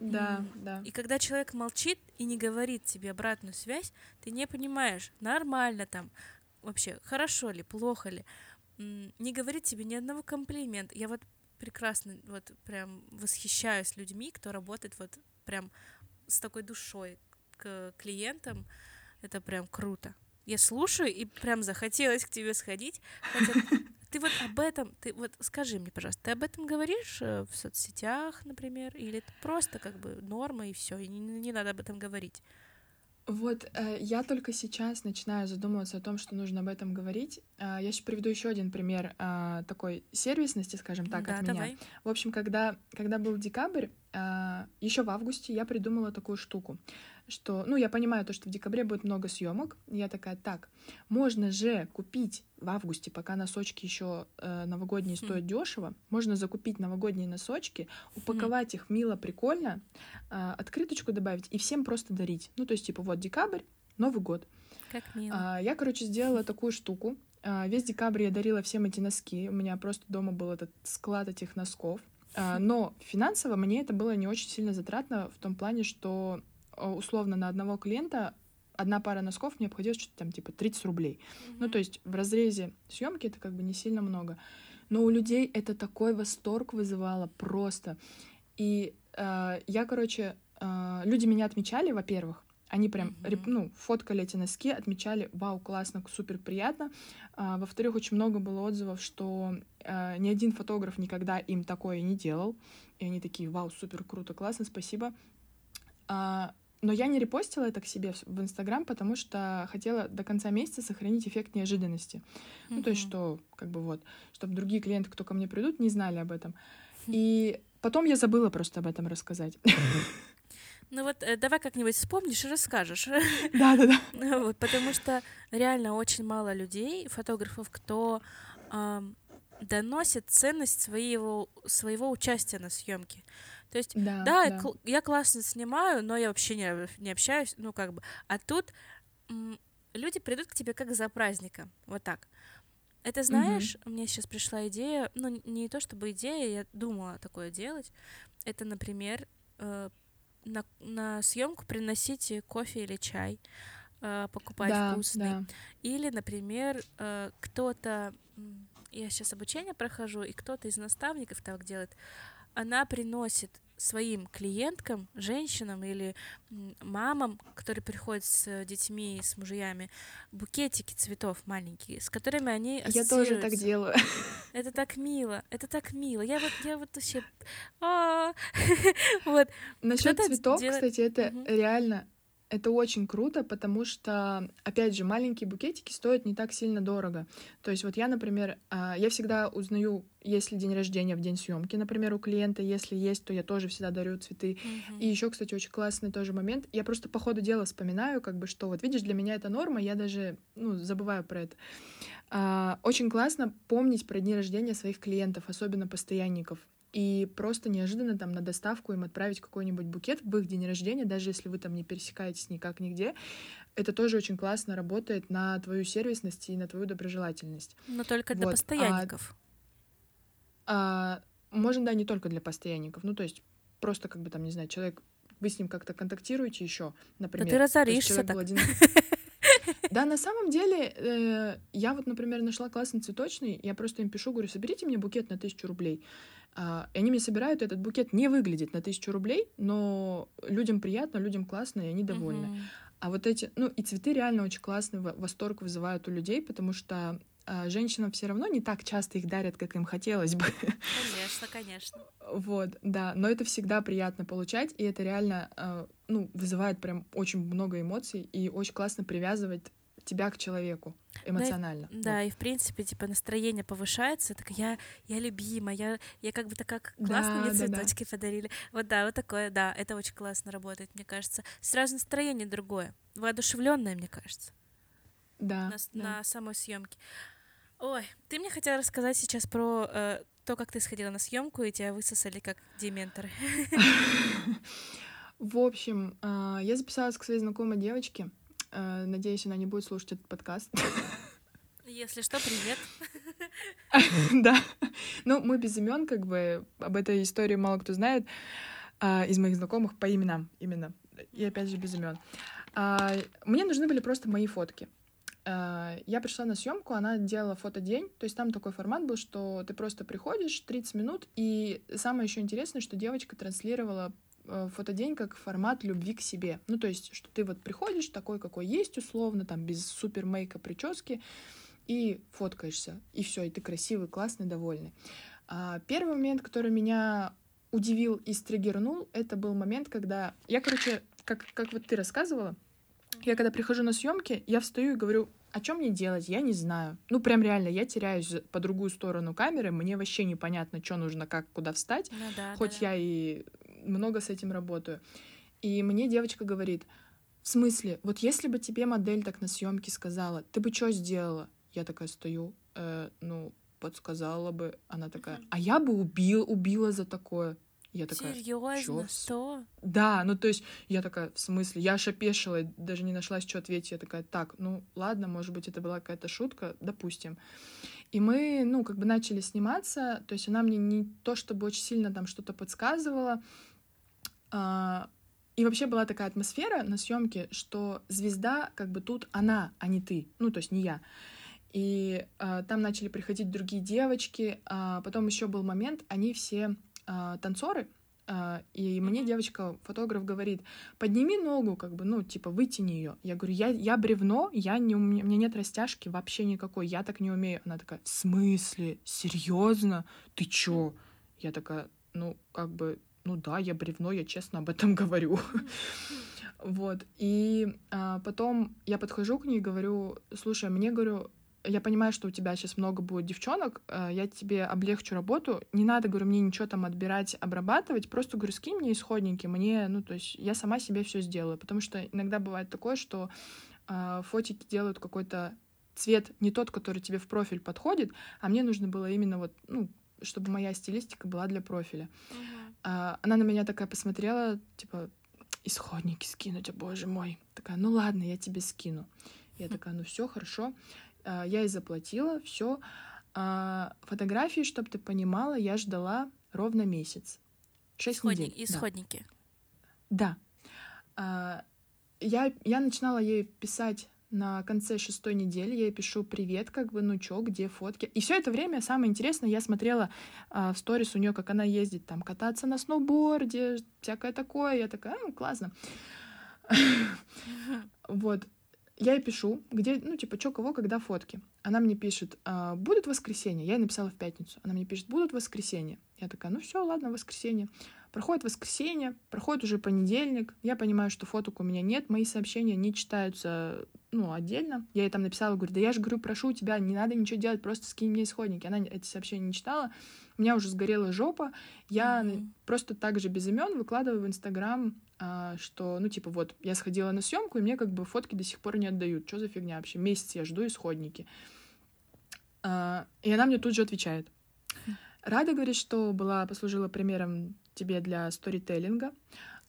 Да, да. И когда человек молчит и не говорит тебе обратную связь, ты не понимаешь, нормально там, вообще, хорошо ли, плохо ли, не говорит тебе ни одного комплимента. Я вот прекрасно, вот прям восхищаюсь людьми, кто работает вот прям с такой душой к клиентам. Это прям круто. Я слушаю, и прям захотелось к тебе сходить. Хотя ты вот об этом, ты вот скажи мне, пожалуйста, ты об этом говоришь э, в соцсетях, например, или это просто как бы норма и все, и не, не надо об этом говорить? Вот э, я только сейчас начинаю задумываться о том, что нужно об этом говорить. Э, я сейчас приведу еще один пример э, такой сервисности, скажем так, да, от давай. меня. В общем, когда, когда был декабрь, э, еще в августе я придумала такую штуку что, ну, я понимаю то, что в декабре будет много съемок. Я такая, так, можно же купить в августе, пока носочки еще э, новогодние стоят mm. дешево, можно закупить новогодние носочки, упаковать mm. их мило, прикольно, э, открыточку добавить и всем просто дарить. Ну, то есть, типа, вот декабрь, Новый год. Как мило. А, я, короче, сделала такую штуку. А, весь декабрь я дарила всем эти носки. У меня просто дома был этот склад этих носков. А, но финансово мне это было не очень сильно затратно в том плане, что условно на одного клиента одна пара носков мне обходилась что-то там типа 30 рублей. Mm-hmm. Ну, то есть в разрезе съемки это как бы не сильно много. Но у людей это такой восторг вызывало просто. И э, я, короче, э, люди меня отмечали, во-первых, они прям, mm-hmm. ну, фоткали эти носки, отмечали, вау, классно, супер приятно. А, во-вторых, очень много было отзывов, что а, ни один фотограф никогда им такое не делал. И они такие, вау, супер круто, классно, спасибо. А, но я не репостила это к себе в Инстаграм, потому что хотела до конца месяца сохранить эффект неожиданности. Mm-hmm. Ну, то есть, что, как бы вот, чтобы другие клиенты, кто ко мне придут, не знали об этом. Mm-hmm. И потом я забыла просто об этом рассказать. Ну вот э, давай как-нибудь вспомнишь и расскажешь. Да, да, да. Вот, потому что реально очень мало людей, фотографов, кто э, доносит ценность своего, своего участия на съемке. То есть, да, да, да. я классно снимаю, но я вообще не, не общаюсь, ну как бы. А тут люди придут к тебе как за праздником, вот так. Это знаешь, mm-hmm. мне сейчас пришла идея, ну не то чтобы идея, я думала такое делать. Это, например, э, на, на съемку приносить кофе или чай, э, покупать да, вкусный. Да. Или, например, э, кто-то, я сейчас обучение прохожу, и кто-то из наставников так делает, она приносит своим клиенткам, женщинам или мамам, которые приходят с детьми, с мужьями, букетики цветов маленькие, с которыми они Я тоже так делаю. Это так мило, это так мило. Я вот, я вот вообще... А, вот. Насчет цветов, кстати, это реально Это очень круто, потому что, опять же, маленькие букетики стоят не так сильно дорого. То есть вот я, например, а, я всегда узнаю, есть ли день рождения в день съемки, например, у клиента, если есть, то я тоже всегда дарю цветы. Mm-hmm. И еще, кстати, очень классный тоже момент. Я просто по ходу дела вспоминаю, как бы, что вот видишь, для меня это норма, я даже, ну, забываю про это. А, очень классно помнить про дни рождения своих клиентов, особенно постоянников и просто неожиданно там на доставку им отправить какой-нибудь букет в их день рождения, даже если вы там не пересекаетесь никак нигде, это тоже очень классно работает на твою сервисность и на твою доброжелательность. Но только для вот. постоянников. А, а, можно, да, не только для постоянников. Ну, то есть просто как бы там, не знаю, человек, вы с ним как-то контактируете еще, например. Да ты разоришься так. Один... Да, на самом деле, э, я вот, например, нашла классный цветочный, я просто им пишу, говорю, соберите мне букет на тысячу рублей. А, и они мне собирают, этот букет не выглядит на тысячу рублей, но людям приятно, людям классно, и они довольны. Uh-huh. А вот эти, ну, и цветы реально очень классный восторг вызывают у людей, потому что а, женщинам все равно не так часто их дарят, как им хотелось бы. Конечно, конечно. Вот, да, но это всегда приятно получать, и это реально, а, ну, вызывает прям очень много эмоций и очень классно привязывать тебя к человеку эмоционально. Да, и, да, и в принципе, типа, настроение повышается, так я, я любима, я, я как бы так как классно да, мне цветочки да, да. подарили. Вот да, вот такое, да, это очень классно работает, мне кажется. Сразу настроение другое, воодушевленное, мне кажется. Да. На, да. на самой съемке. Ой, ты мне хотела рассказать сейчас про э, то, как ты сходила на съемку и тебя высосали как дементоры. В общем, э, я записалась к своей знакомой девочке. Э, надеюсь, она не будет слушать этот подкаст. Если что, привет. Да. Ну, мы без имен, как бы об этой истории мало кто знает а, из моих знакомых по именам именно. И опять же без имен. А, мне нужны были просто мои фотки. А, я пришла на съемку, она делала фотодень, то есть там такой формат был, что ты просто приходишь 30 минут, и самое еще интересное, что девочка транслировала фотодень как формат любви к себе. Ну, то есть, что ты вот приходишь такой, какой есть, условно, там, без супер мейка прически, и фоткаешься, и все, и ты красивый, классный, довольный. А первый момент, который меня удивил и стригернул, это был момент, когда я, короче, как, как вот ты рассказывала, я когда прихожу на съемки, я встаю и говорю, о чем мне делать, я не знаю. Ну, прям реально, я теряюсь по другую сторону камеры, мне вообще непонятно, что нужно, как, куда встать. Ну, да, Хоть да. я и много с этим работаю. И мне девочка говорит, в смысле, вот если бы тебе модель так на съемке сказала, ты бы что сделала? Я такая стою, э, ну, подсказала бы. Она такая, а я бы убил, убила за такое. Я такая, Серьезно? Что? Да, ну то есть я такая, в смысле, я аж опешила, даже не нашла, что ответить. Я такая, так, ну ладно, может быть, это была какая-то шутка, допустим. И мы, ну, как бы начали сниматься, то есть она мне не то чтобы очень сильно там что-то подсказывала, и вообще была такая атмосфера на съемке, что звезда как бы тут она, а не ты, ну то есть не я. И а, там начали приходить другие девочки, а потом еще был момент, они все а, танцоры, а, и мне девочка, фотограф, говорит, подними ногу, как бы, ну, типа, вытяни ее. Я говорю, я, я бревно, я не, у меня, у меня нет растяжки вообще никакой, я так не умею. Она такая, в смысле? Серьезно? Ты чё? Я такая, ну, как бы, ну да, я бревно, я честно об этом говорю. Вот. И а, потом я подхожу к ней и говорю, слушай, мне, говорю, я понимаю, что у тебя сейчас много будет девчонок, а, я тебе облегчу работу, не надо, говорю, мне ничего там отбирать, обрабатывать, просто, говорю, скинь мне исходники, мне, ну, то есть я сама себе все сделаю, потому что иногда бывает такое, что а, фотики делают какой-то цвет не тот, который тебе в профиль подходит, а мне нужно было именно вот, ну, чтобы моя стилистика была для профиля. Uh-huh. А, она на меня такая посмотрела, типа, исходники скинуть, о боже мой. Такая, ну ладно, я тебе скину. Я такая, ну все, хорошо. А, я и заплатила, все. А, фотографии, чтобы ты понимала, я ждала ровно месяц. Шесть Исходник, недель. Исходники. Да. да. Я, я начинала ей писать на конце шестой недели я пишу привет, как бы, ну чё, где фотки. И все это время, самое интересное, я смотрела а, в сторис у нее, как она ездит там кататься на сноуборде, всякое такое. Я такая, классно. Вот. Я ей пишу, где, ну, типа, что, кого, когда фотки. Она мне пишет, а, будут воскресенье. Я ей написала в пятницу. Она мне пишет, будут воскресенье. Я такая, ну все, ладно, воскресенье. Проходит воскресенье, проходит уже понедельник. Я понимаю, что фоток у меня нет, мои сообщения не читаются, ну, отдельно. Я ей там написала, говорю, да я же говорю, прошу тебя, не надо ничего делать, просто скинь мне исходники. Она эти сообщения не читала. У меня уже сгорела жопа. Я mm-hmm. просто так же без имен выкладываю в Инстаграм что, ну, типа, вот, я сходила на съемку, и мне как бы фотки до сих пор не отдают. Что за фигня вообще? Месяц я жду исходники. А, и она мне тут же отвечает. Рада говорит, что была, послужила примером тебе для сторителлинга.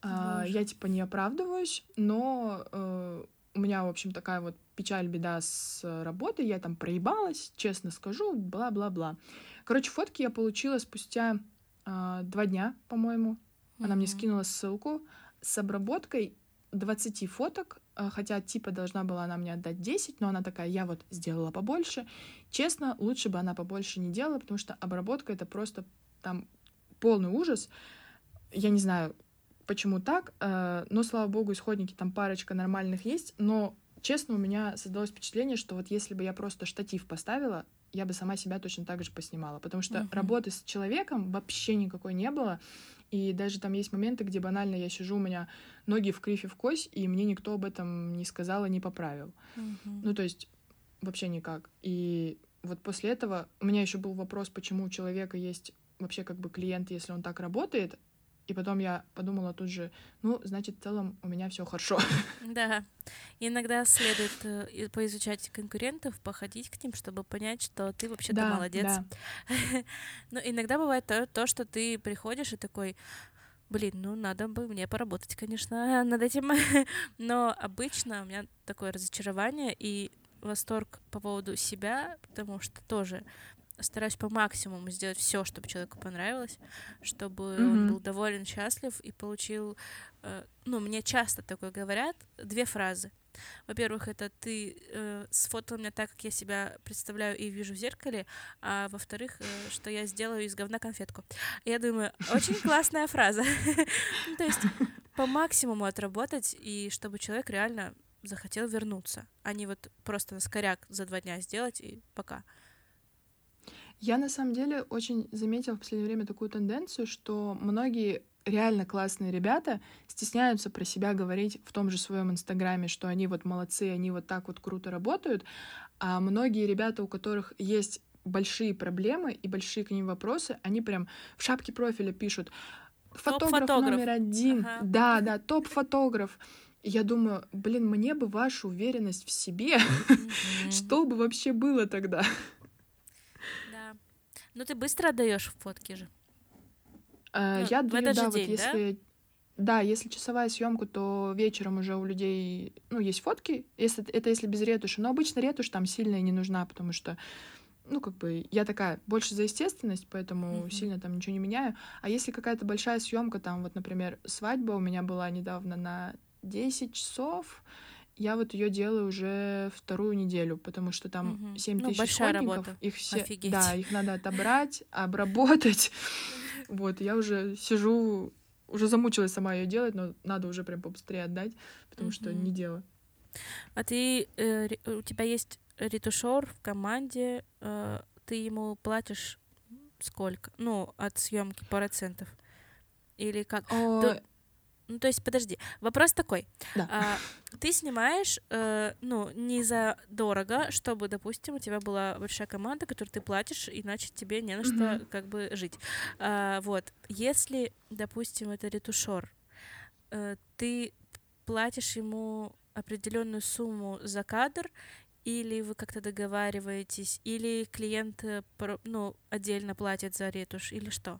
А, я, типа, не оправдываюсь, но э, у меня, в общем, такая вот печаль, беда с работой, я там проебалась, честно скажу, бла-бла-бла. Короче, фотки я получила спустя два дня, по-моему. Она mm-hmm. мне скинула ссылку с обработкой 20 фоток, э, хотя типа должна была она мне отдать 10, но она такая, я вот сделала побольше. Честно, лучше бы она побольше не делала, потому что обработка — это просто там полный ужас. Я не знаю, почему так, э, но, слава богу, исходники там парочка нормальных есть, но, честно, у меня создалось впечатление, что вот если бы я просто штатив поставила, я бы сама себя точно так же поснимала, потому что uh-huh. работы с человеком вообще никакой не было, и даже там есть моменты, где банально я сижу, у меня ноги в крифе в кость, и мне никто об этом не сказал и не поправил. Mm-hmm. Ну, то есть вообще никак. И вот после этого у меня еще был вопрос, почему у человека есть вообще как бы клиент, если он так работает, и потом я подумала тут же, ну, значит, в целом у меня все хорошо. Да. Иногда следует э, поизучать конкурентов, походить к ним, чтобы понять, что ты вообще-то да, молодец. Да. Но иногда бывает то, то, что ты приходишь и такой, блин, ну надо бы мне поработать, конечно, над этим. Но обычно у меня такое разочарование и восторг по поводу себя, потому что тоже стараюсь по максимуму сделать все, чтобы человеку понравилось, чтобы mm-hmm. он был доволен, счастлив и получил. Э, ну, мне часто такое говорят. Две фразы. Во-первых, это ты э, сфотал меня так, как я себя представляю и вижу в зеркале, а во-вторых, э, что я сделаю из говна конфетку. Я думаю, очень классная фраза. То есть по максимуму отработать, и чтобы человек реально захотел вернуться, а не вот просто на скоряк за два дня сделать и пока. Я на самом деле очень заметила в последнее время такую тенденцию, что многие реально классные ребята стесняются про себя говорить в том же своем инстаграме, что они вот молодцы, они вот так вот круто работают, а многие ребята, у которых есть большие проблемы и большие к ним вопросы, они прям в шапке профиля пишут фотограф, номер один, ага. да, да, топ-фотограф. Я думаю, блин, мне бы вашу уверенность в себе, что бы вообще было тогда? Ну ты быстро отдаешь фотки же. Э, ну, я даю, да, вот день, если... Да? да, если часовая съемка, то вечером уже у людей, ну, есть фотки, если это если без ретуши. Но обычно ретушь там сильная не нужна, потому что, ну, как бы, я такая больше за естественность, поэтому mm-hmm. сильно там ничего не меняю. А если какая-то большая съемка, там, вот, например, свадьба у меня была недавно на 10 часов, я вот ее делаю уже вторую неделю, потому что там угу. 7 ну, тысяч ходников, их все, Офигеть. да, их надо отобрать, обработать. Вот, я уже сижу, уже замучилась сама ее делать, но надо уже прям побыстрее отдать, потому что не дело. А ты, э, у тебя есть ретушер в команде, э, ты ему платишь сколько? Ну, от съемки процентов? Или как? О, ну, то есть, подожди, вопрос такой. Да. А, ты снимаешь, э, ну, не за дорого, чтобы, допустим, у тебя была большая команда, которую ты платишь, иначе тебе не на что mm-hmm. как бы жить. А, вот, если, допустим, это ретушер, э, ты платишь ему определенную сумму за кадр, или вы как-то договариваетесь, или клиент, э, ну, отдельно платит за ретушь, или что?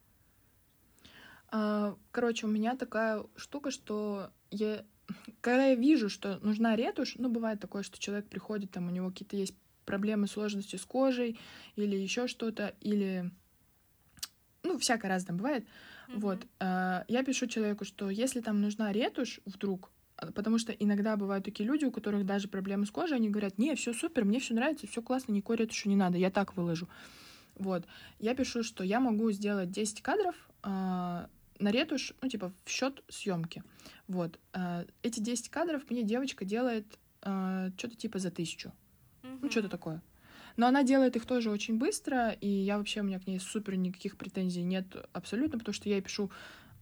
А, короче, у меня такая штука, что я, когда я вижу, что нужна ретушь, ну, бывает такое, что человек приходит, там у него какие-то есть проблемы, сложности с кожей или еще что-то, или ну, всякое разное бывает. Mm-hmm. Вот. А, я пишу человеку, что если там нужна ретушь вдруг, а, потому что иногда бывают такие люди, у которых даже проблемы с кожей, они говорят, не, все супер, мне все нравится, все классно, никакой ретуши не надо, я так выложу. Вот. Я пишу, что я могу сделать 10 кадров, на ретушь, ну, типа, в счет съемки. Вот. Э, эти 10 кадров мне девочка делает э, что-то типа за тысячу. Mm-hmm. Ну, что-то такое. Но она делает их тоже очень быстро, и я вообще, у меня к ней супер никаких претензий нет абсолютно, потому что я ей пишу,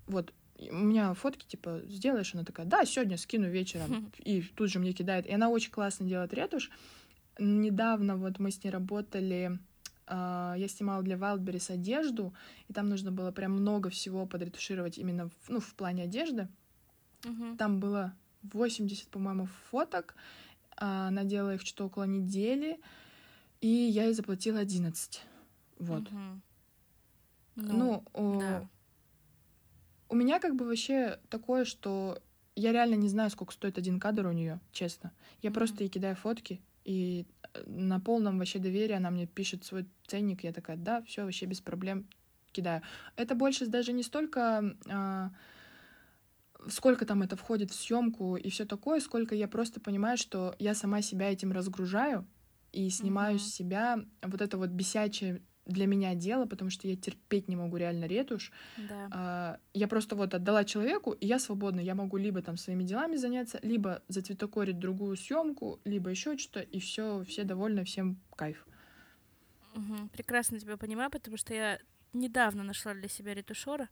вот, у меня фотки, типа, сделаешь? Она такая, да, сегодня скину вечером. И тут же мне кидает. И она очень классно делает ретушь. Недавно вот мы с ней работали, я снимала для Wildberries одежду, и там нужно было прям много всего подретушировать именно в, ну, в плане одежды. Uh-huh. Там было 80, по-моему, фоток. Она делала их что-то около недели, и я ей заплатила 11. Вот. Uh-huh. Ну, ну да. У меня как бы вообще такое, что я реально не знаю, сколько стоит один кадр у нее, честно. Я mm-hmm. просто ей кидаю фотки, и на полном вообще доверии она мне пишет свой ценник, я такая, да, все вообще без проблем кидаю. Это больше даже не столько а, сколько там это входит в съемку и все такое, сколько я просто понимаю, что я сама себя этим разгружаю и снимаю mm-hmm. с себя вот это вот бесячее для меня дело, потому что я терпеть не могу реально ретушь. Да. А, я просто вот отдала человеку, и я свободна. Я могу либо там своими делами заняться, либо зацветокорить другую съемку, либо еще что-то, и все, все довольны, всем кайф. Угу. Прекрасно тебя понимаю, потому что я недавно нашла для себя ретушера.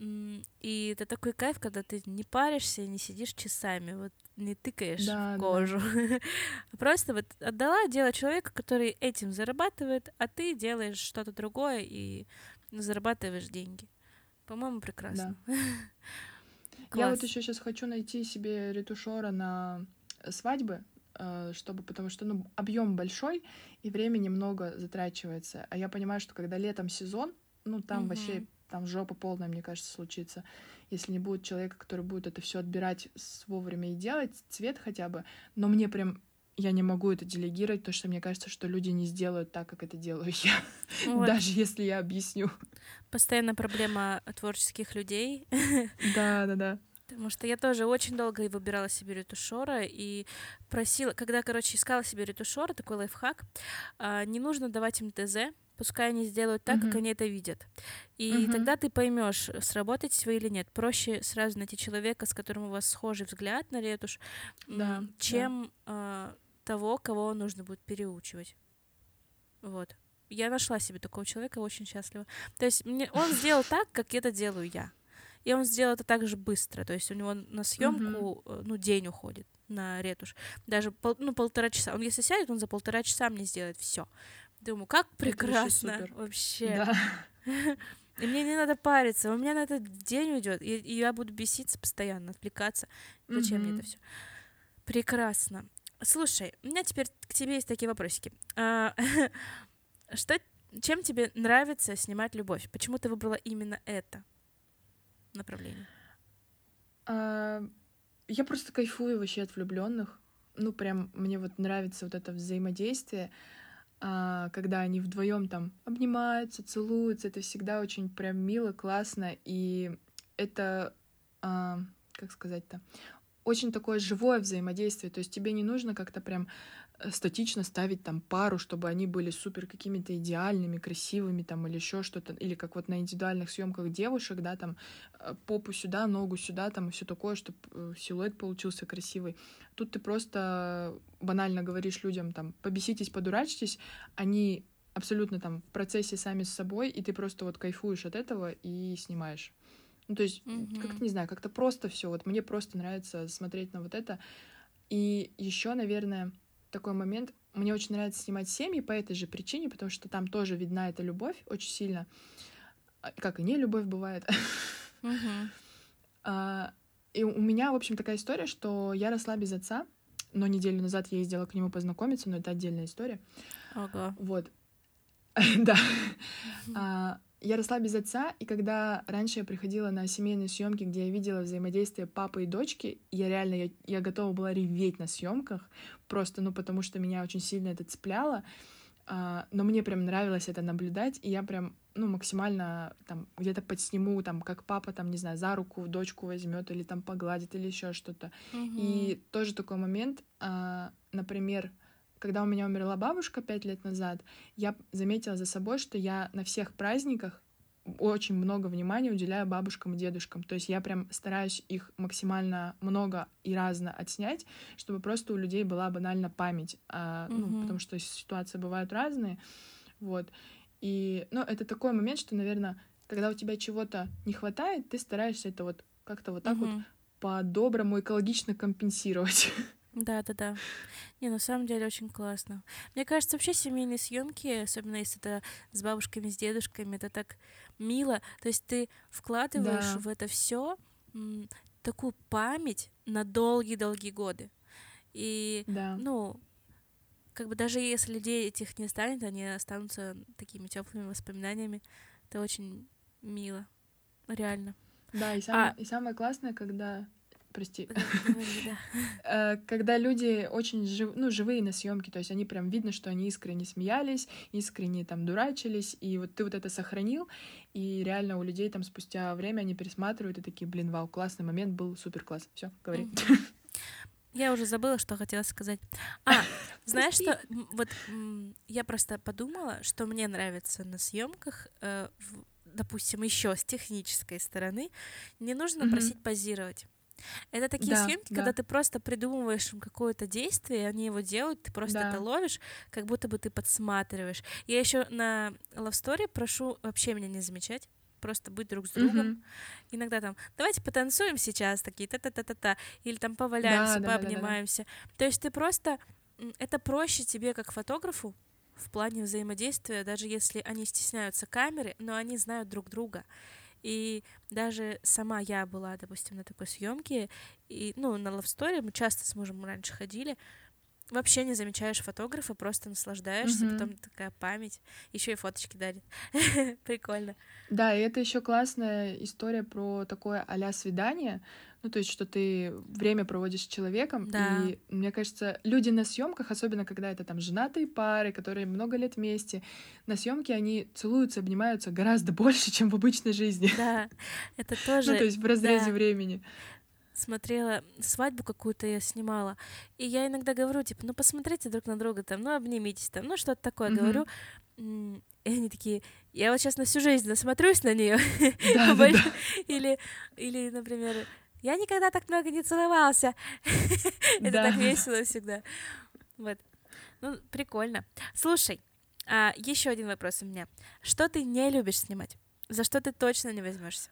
И это такой кайф, когда ты не паришься, не сидишь часами, вот не тыкаешь да, в кожу. Да. Просто вот отдала дело человека, который этим зарабатывает, а ты делаешь что-то другое и зарабатываешь деньги. По-моему, прекрасно. Да. Я вот еще сейчас хочу найти себе ретушера на свадьбы, э, чтобы, потому что ну, объем большой и времени много затрачивается. А я понимаю, что когда летом сезон, ну там угу. вообще там жопа полная, мне кажется, случится. Если не будет человека, который будет это все отбирать вовремя и делать, цвет хотя бы. Но мне прям я не могу это делегировать, потому что мне кажется, что люди не сделают так, как это делаю я, вот. даже если я объясню. Постоянно проблема творческих людей. Да, да, да. Потому что я тоже очень долго выбирала себе ретушера и просила, когда, короче, искала себе ретушера, такой лайфхак, а, не нужно давать им ТЗ, пускай они сделают так, mm-hmm. как они это видят. И mm-hmm. тогда ты поймешь, сработать вы или нет. Проще сразу найти человека, с которым у вас схожий взгляд на ретушь, да, чем да. Того, кого нужно будет переучивать. Вот. Я нашла себе такого человека, очень счастлива. То есть мне, он сделал так, как это делаю я. И он сделал это так же быстро. То есть у него на съемку mm-hmm. ну, день уходит на ретушь. Даже пол, ну, полтора часа. Он если сядет, он за полтора часа мне сделает все. Думаю, как прекрасно вообще. Да. И мне не надо париться, у меня на этот день уйдет, и, и я буду беситься постоянно, отвлекаться. Зачем mm-hmm. мне это все? Прекрасно. Слушай, у меня теперь к тебе есть такие вопросики. А, что, чем тебе нравится снимать любовь? Почему ты выбрала именно это направление? А, я просто кайфую вообще от влюбленных. Ну, прям мне вот нравится вот это взаимодействие а, когда они вдвоем там обнимаются, целуются, это всегда очень прям мило, классно, и это, а, как сказать-то, очень такое живое взаимодействие, то есть тебе не нужно как-то прям статично ставить там пару, чтобы они были супер какими-то идеальными, красивыми там или еще что-то, или как вот на индивидуальных съемках девушек, да, там э, попу сюда, ногу сюда, там и все такое, чтобы э, силуэт получился красивый. Тут ты просто банально говоришь людям там, побеситесь, подурачьтесь, они абсолютно там в процессе сами с собой, и ты просто вот кайфуешь от этого и снимаешь. Ну, то есть, mm-hmm. как-то, не знаю, как-то просто все. Вот мне просто нравится смотреть на вот это. И еще, наверное, такой момент. Мне очень нравится снимать семьи по этой же причине, потому что там тоже видна эта любовь очень сильно. А, как и не любовь бывает. А, и у меня, в общем, такая история, что я росла без отца, но неделю назад я ездила к нему познакомиться, но это отдельная история. Ага. Вот. да. Я росла без отца, и когда раньше я приходила на семейные съемки, где я видела взаимодействие папы и дочки, я реально, я, я готова была реветь на съемках, просто, ну, потому что меня очень сильно это цепляло, а, но мне прям нравилось это наблюдать, и я прям, ну, максимально там где-то подсниму, там, как папа, там, не знаю, за руку дочку возьмет или там погладит или еще что-то. Mm-hmm. И тоже такой момент, а, например, когда у меня умерла бабушка пять лет назад, я заметила за собой, что я на всех праздниках очень много внимания уделяю бабушкам и дедушкам. То есть я прям стараюсь их максимально много и разно отснять, чтобы просто у людей была банально память. А, mm-hmm. Ну, потому что ситуации бывают разные. Вот. И, ну, это такой момент, что, наверное, когда у тебя чего-то не хватает, ты стараешься это вот как-то вот так mm-hmm. вот по-доброму экологично компенсировать. Да, да, да. Не, на самом деле очень классно. Мне кажется, вообще семейные съемки, особенно если это с бабушками, с дедушками, это так мило. То есть ты вкладываешь да. в это все такую память на долгие-долгие годы. И, да. ну, как бы даже если людей этих не станет, они останутся такими теплыми воспоминаниями. Это очень мило. Реально. Да, и, самое, а... и самое классное, когда прости, э, когда люди очень жив, ну, живые на съемке, то есть они прям видно, что они искренне смеялись, искренне там дурачились, и вот ты вот это сохранил, и реально у людей там спустя время они пересматривают и такие, блин, вау, классный момент был, супер класс, все, говори. Я уже забыла, что хотела сказать. А, знаешь что? Вот я просто подумала, что мне нравится на съемках, э, допустим, еще с технической стороны, не нужно просить позировать. Это такие да, съемки, да. когда ты просто придумываешь им какое-то действие, они его делают, ты просто да. это ловишь, как будто бы ты подсматриваешь. Я еще на Love Story прошу вообще меня не замечать просто быть друг с другом. Mm-hmm. Иногда там, давайте потанцуем сейчас, такие та-та-та-та-та, или там поваляемся, да, пообнимаемся. Да, да, да, да. То есть ты просто, это проще тебе как фотографу в плане взаимодействия, даже если они стесняются камеры, но они знают друг друга. И даже сама я была, допустим, на такой съемке, и, ну, на Love Story мы часто с мужем раньше ходили, вообще не замечаешь фотографа, просто наслаждаешься, mm-hmm. потом такая память, еще и фоточки дарит. Прикольно. Да, и это еще классная история про такое а свидание. Ну, то есть, что ты время проводишь с человеком. Да. И мне кажется, люди на съемках, особенно когда это там женатые пары, которые много лет вместе, на съемке они целуются, обнимаются гораздо больше, чем в обычной жизни. Да, это тоже. Ну, то есть в разрезе да. времени смотрела свадьбу какую-то я снимала, и я иногда говорю, типа, ну посмотрите друг на друга там, ну обнимитесь там, ну что-то такое mm-hmm. говорю, и они такие, я вот сейчас на всю жизнь насмотрюсь на нее, да, да, да. или, или, например, я никогда так много не целовался, это так весело всегда, вот, ну прикольно. Слушай, а, еще один вопрос у меня, что ты не любишь снимать, за что ты точно не возьмешься?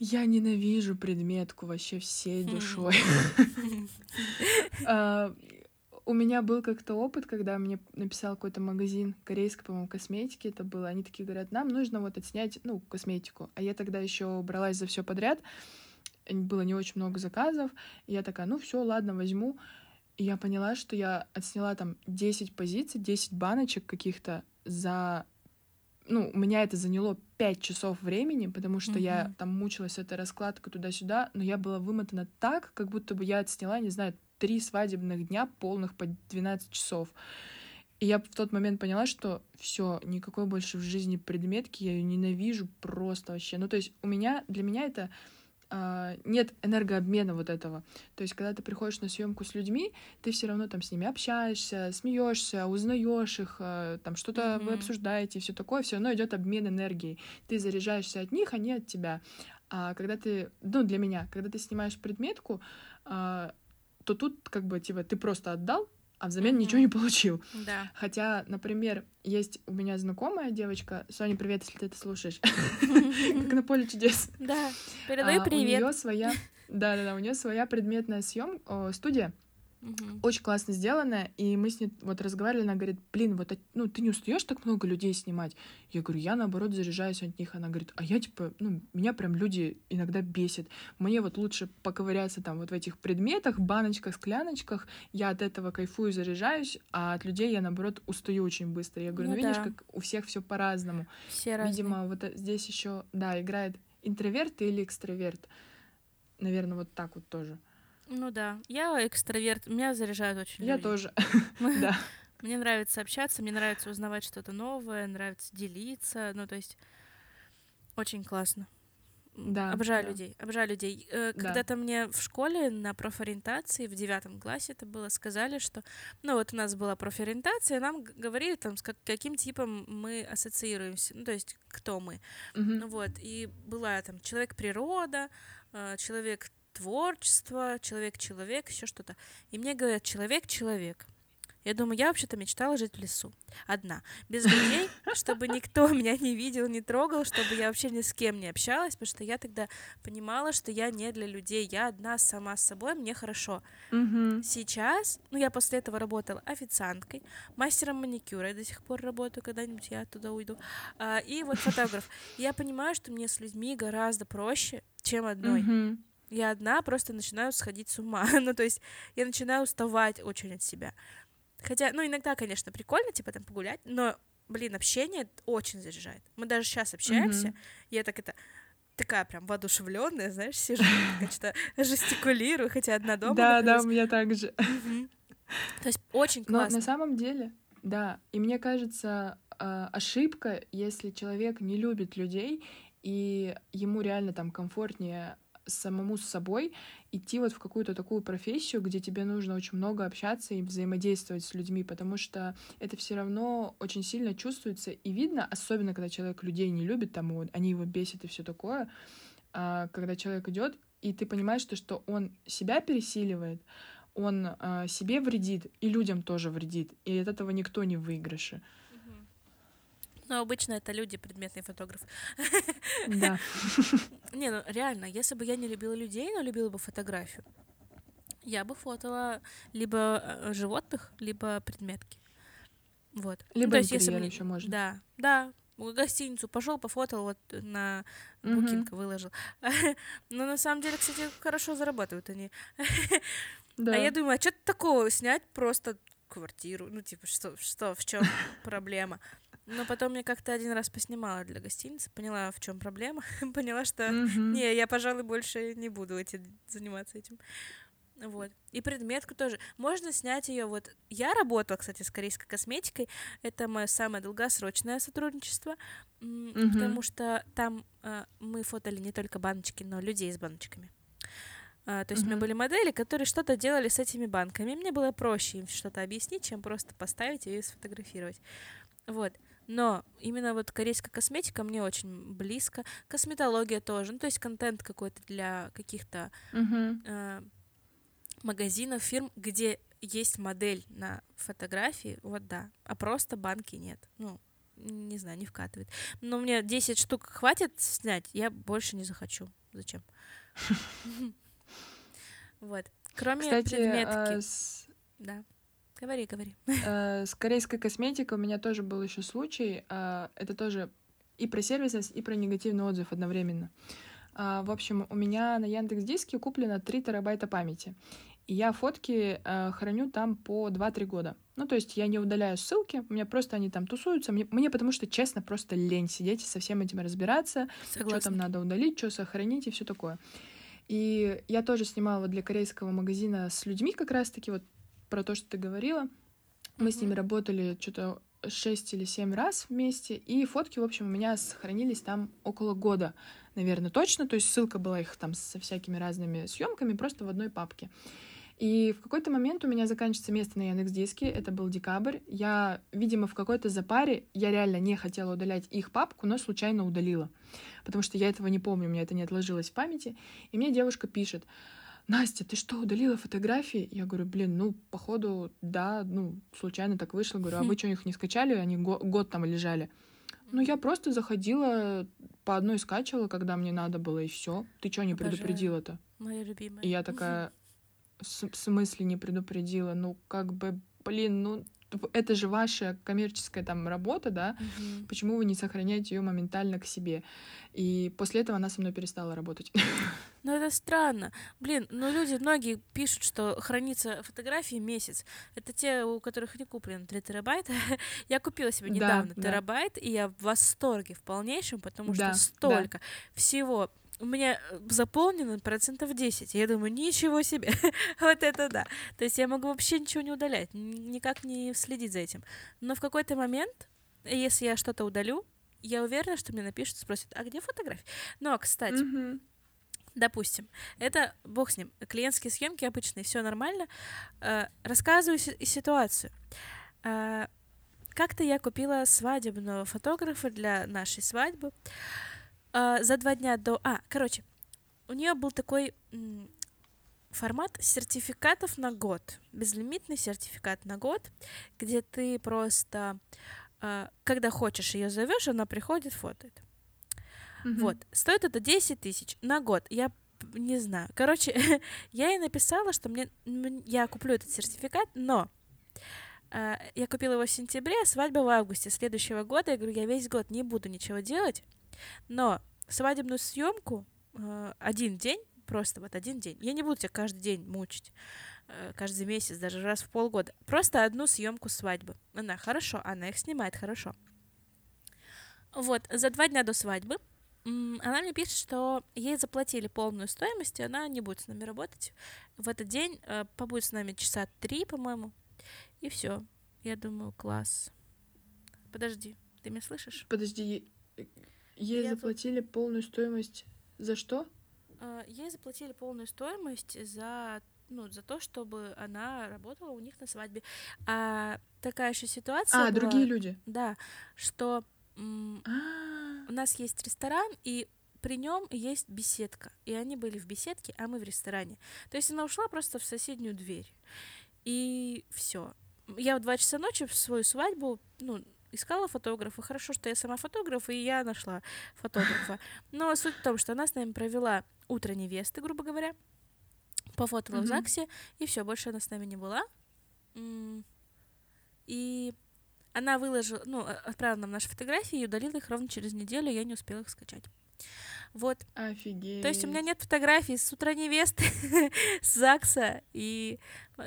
Я ненавижу предметку вообще всей душой. А, у меня был как-то опыт, когда мне написал какой-то магазин корейской, по-моему, косметики это было. Они такие говорят, нам нужно вот отснять, ну, косметику. А я тогда еще бралась за все подряд. Было не очень много заказов. И я такая, ну все, ладно, возьму. И я поняла, что я отсняла там 10 позиций, 10 баночек каких-то за ну, у меня это заняло пять часов времени, потому что mm-hmm. я там мучилась с этой раскладкой туда-сюда, но я была вымотана так, как будто бы я отсняла, не знаю, три свадебных дня полных по 12 часов. И я в тот момент поняла, что все, никакой больше в жизни предметки, я ее ненавижу просто вообще. Ну, то есть у меня, для меня это нет энергообмена вот этого. То есть, когда ты приходишь на съемку с людьми, ты все равно там с ними общаешься, смеешься, узнаешь их, а, там что-то mm-hmm. вы обсуждаете, все такое, все равно идет обмен энергией. Ты заряжаешься от них, они от тебя. А когда ты, ну, для меня, когда ты снимаешь предметку, а, то тут как бы типа ты просто отдал, а взамен mm-hmm. ничего не получил. Да. Хотя, например, есть у меня знакомая девочка, Соня, привет, если ты это слушаешь, как на поле чудес. Да, передаю привет. У нее своя, да, да, да, у нее своя предметная съем студия, Угу. Очень классно сделано, и мы с ней вот разговаривали, она говорит, блин, вот, ну, ты не устаешь так много людей снимать? Я говорю, я, наоборот, заряжаюсь от них. Она говорит, а я, типа, ну, меня прям люди иногда бесит. Мне вот лучше поковыряться там вот в этих предметах, баночках, скляночках, я от этого кайфую, заряжаюсь, а от людей я, наоборот, устаю очень быстро. Я говорю, ну, ну видишь, как у всех все по-разному. Все Видимо, разные. вот здесь еще, да, играет интроверт или экстраверт. Наверное, вот так вот тоже. Ну да, я экстраверт, меня заряжают очень. Я люди. тоже, да. Мне нравится общаться, мне нравится узнавать что-то новое, нравится делиться, ну то есть очень классно. Да, обожаю да. людей, обожаю людей. Э, Да. Когда-то мне в школе на профориентации в девятом классе это было, сказали, что, ну вот у нас была профориентация, нам говорили там, с как- каким типом мы ассоциируемся, ну то есть кто мы. Ну вот, и была там человек-природа, э, человек-творчество, человек-человек, еще что-то. И мне говорят, человек-человек. Я думаю, я вообще-то мечтала жить в лесу. Одна. Без людей, чтобы никто меня не видел, не трогал, чтобы я вообще ни с кем не общалась, потому что я тогда понимала, что я не для людей, я одна сама с собой, мне хорошо. Мгм. Сейчас, ну, я после этого работала официанткой, мастером маникюра, я до сих пор работаю, когда-нибудь я оттуда уйду, а, и вот фотограф. Я понимаю, что мне с людьми гораздо проще, чем одной. Мгм. Я одна просто начинаю сходить с ума. ну, то есть я начинаю уставать очень от себя. Хотя, ну, иногда, конечно, прикольно, типа, там, погулять, но, блин, общение очень заряжает. Мы даже сейчас общаемся, Мгм. я так это такая прям воодушевленная, знаешь, сижу, что-то жестикулирую, хотя одна дома Да, да, у меня так же. То есть очень Но классно. на самом деле, да, и мне кажется, а, ошибка, если человек не любит людей, и ему реально там комфортнее самому с собой идти вот в какую-то такую профессию, где тебе нужно очень много общаться и взаимодействовать с людьми, потому что это все равно очень сильно чувствуется и видно, особенно когда человек людей не любит, вот они его бесят и все такое, а, когда человек идет, и ты понимаешь, что, что он себя пересиливает, он а, себе вредит и людям тоже вредит, и от этого никто не в выигрыше. Но обычно это люди, предметный фотограф. Да. Не, ну реально, если бы я не любила людей, но любила бы фотографию, я бы фотала либо э, животных, либо предметки. Вот. Ну, Либо то есть, если мне- еще можно. Да, да. В гостиницу пошел, пофотал, вот на Мгм. букинг выложил. Но на самом деле, кстати, хорошо зарабатывают они. Да. А я думаю, а что такого снять просто квартиру? Ну, типа, что, что в чем проблема? Но потом я как-то один раз поснимала для гостиницы, поняла, в чем проблема, поняла, что Мгм. не, я, пожалуй, больше не буду эти, заниматься этим. Вот. И предметку тоже. Можно снять ее. Вот я работала, кстати, с корейской косметикой. Это мое самое долгосрочное сотрудничество, Мгм. потому что там а, мы фотали не только баночки, но людей с баночками. А, то есть у меня были модели, которые что-то делали с этими банками. Мне было проще им что-то объяснить, чем просто поставить ее и сфотографировать. Вот. Но именно вот корейская косметика мне очень близко. Косметология тоже. Ну, то есть контент какой-то для каких-то Мгм. э, магазинов, фирм, где есть модель на фотографии, вот да, а просто банки нет. Ну, не знаю, не вкатывает. Но мне 10 штук хватит снять, я больше не захочу. Зачем? Вот. Кроме предметки. э, Да. Говори, говори. э, с корейской косметикой у меня тоже был еще случай. а, Это тоже и про сервисность, и про негативный отзыв одновременно. А, В общем, у меня на Яндекс Диске куплено 3 терабайта памяти. И я фотки э, храню там по 2-3 года. Ну, то есть я не удаляю ссылки, у меня просто они там тусуются. Мне, мне потому что, честно, просто лень сидеть и со всем этим разбираться, что там Согласна. надо удалить, что сохранить и все такое. И я тоже снимала для корейского магазина с людьми как раз-таки вот про то, что ты говорила. Мы с ними работали что-то 6 или 7 раз вместе, и фотки, в общем, у меня сохранились там около года, наверное, точно. То есть ссылка была их там со всякими разными съемками просто в одной папке. И в какой-то момент у меня заканчивается место на Яндекс Диске, это был декабрь. Я, видимо, в какой-то запаре, я реально не хотела удалять их папку, но случайно удалила, потому что я этого не помню, у меня это не отложилось в памяти. И мне девушка пишет, Настя, ты что, удалила фотографии? Я говорю, блин, ну, походу, да, ну, случайно так вышло. Говорю, а вы что, их не скачали? Они го- год там лежали. Ну, я просто заходила, по одной скачивала, когда мне надо было, и все. Ты что, не Обожаю. предупредила-то? Моя любимая. И я такая, «С- в смысле не предупредила? Ну, как бы, блин, ну, это же ваша коммерческая там работа, да? Мгм. Почему вы не сохраняете ее моментально к себе? И после этого она со мной перестала работать. Ну это странно. Блин, ну люди многие пишут, что хранится фотографии месяц. Это те, у которых не куплено 3 терабайта. Я купила себе Да, недавно да. терабайт, и я в восторге в полнейшем, потому Да, да. что столько всего. У меня э, заполнено процентов 10. Я думаю, ничего себе. вот это да. То есть я могу вообще ничего не удалять, никак не следить за этим. Но в какой-то момент, если я что-то удалю, я уверена, что мне напишут, спросят, а где фотографии? Но, кстати, Мгм. Допустим, это бог с ним, клиентские съемки обычные, все нормально. Э, рассказываю си- ситуацию. Э, как-то я купила свадебного фотографа для нашей свадьбы. Э, за два дня до... А, короче, у нее был такой формат сертификатов на год. Безлимитный сертификат на год, где ты просто, когда хочешь, ее зовешь, она приходит, фотоет. Мгм. Вот, стоит это 10 тысяч на год. Я не знаю. Короче, я ей написала, что мне я куплю этот сертификат, но э, я купила его в сентябре, а свадьба в августе следующего года. Я говорю, я весь год не буду ничего делать, но свадебную съемку э, один день, просто вот один день. Я не буду тебя каждый день мучить, э, каждый месяц, даже раз в полгода. Просто одну съемку свадьбы. Она хорошо, она их снимает хорошо. Вот, за два дня до свадьбы она мне пишет, что ей заплатили полную стоимость, и она не будет с нами работать. В этот день э, побудет с нами часа три, по-моему, и все. Я думаю, класс. Подожди, ты меня слышишь? Подожди, е- ей Я тут- заплатили полную стоимость за что? Э, Ей заплатили полную стоимость за ну, за то, чтобы она работала у них на свадьбе. А такая еще ситуация А, была, другие люди. да, что у нас есть ресторан, и при нем есть беседка. И они были в беседке, а мы в ресторане. То есть она ушла просто в соседнюю дверь. И все. Я в два часа ночи в свою свадьбу, ну, искала фотографа. Хорошо, что я сама фотограф, и я нашла фотографа. Но суть в том, что она с нами провела утро невесты, грубо говоря, пофотала в Мгм. ЗАГСе, и все, больше она с нами не была. И она выложила, ну, а- отправила нам наши фотографии и удалила их ровно через неделю, я не успела их скачать. Вот. офигеть. То есть у меня нет фотографий с утра невесты, с ЗАГСа и,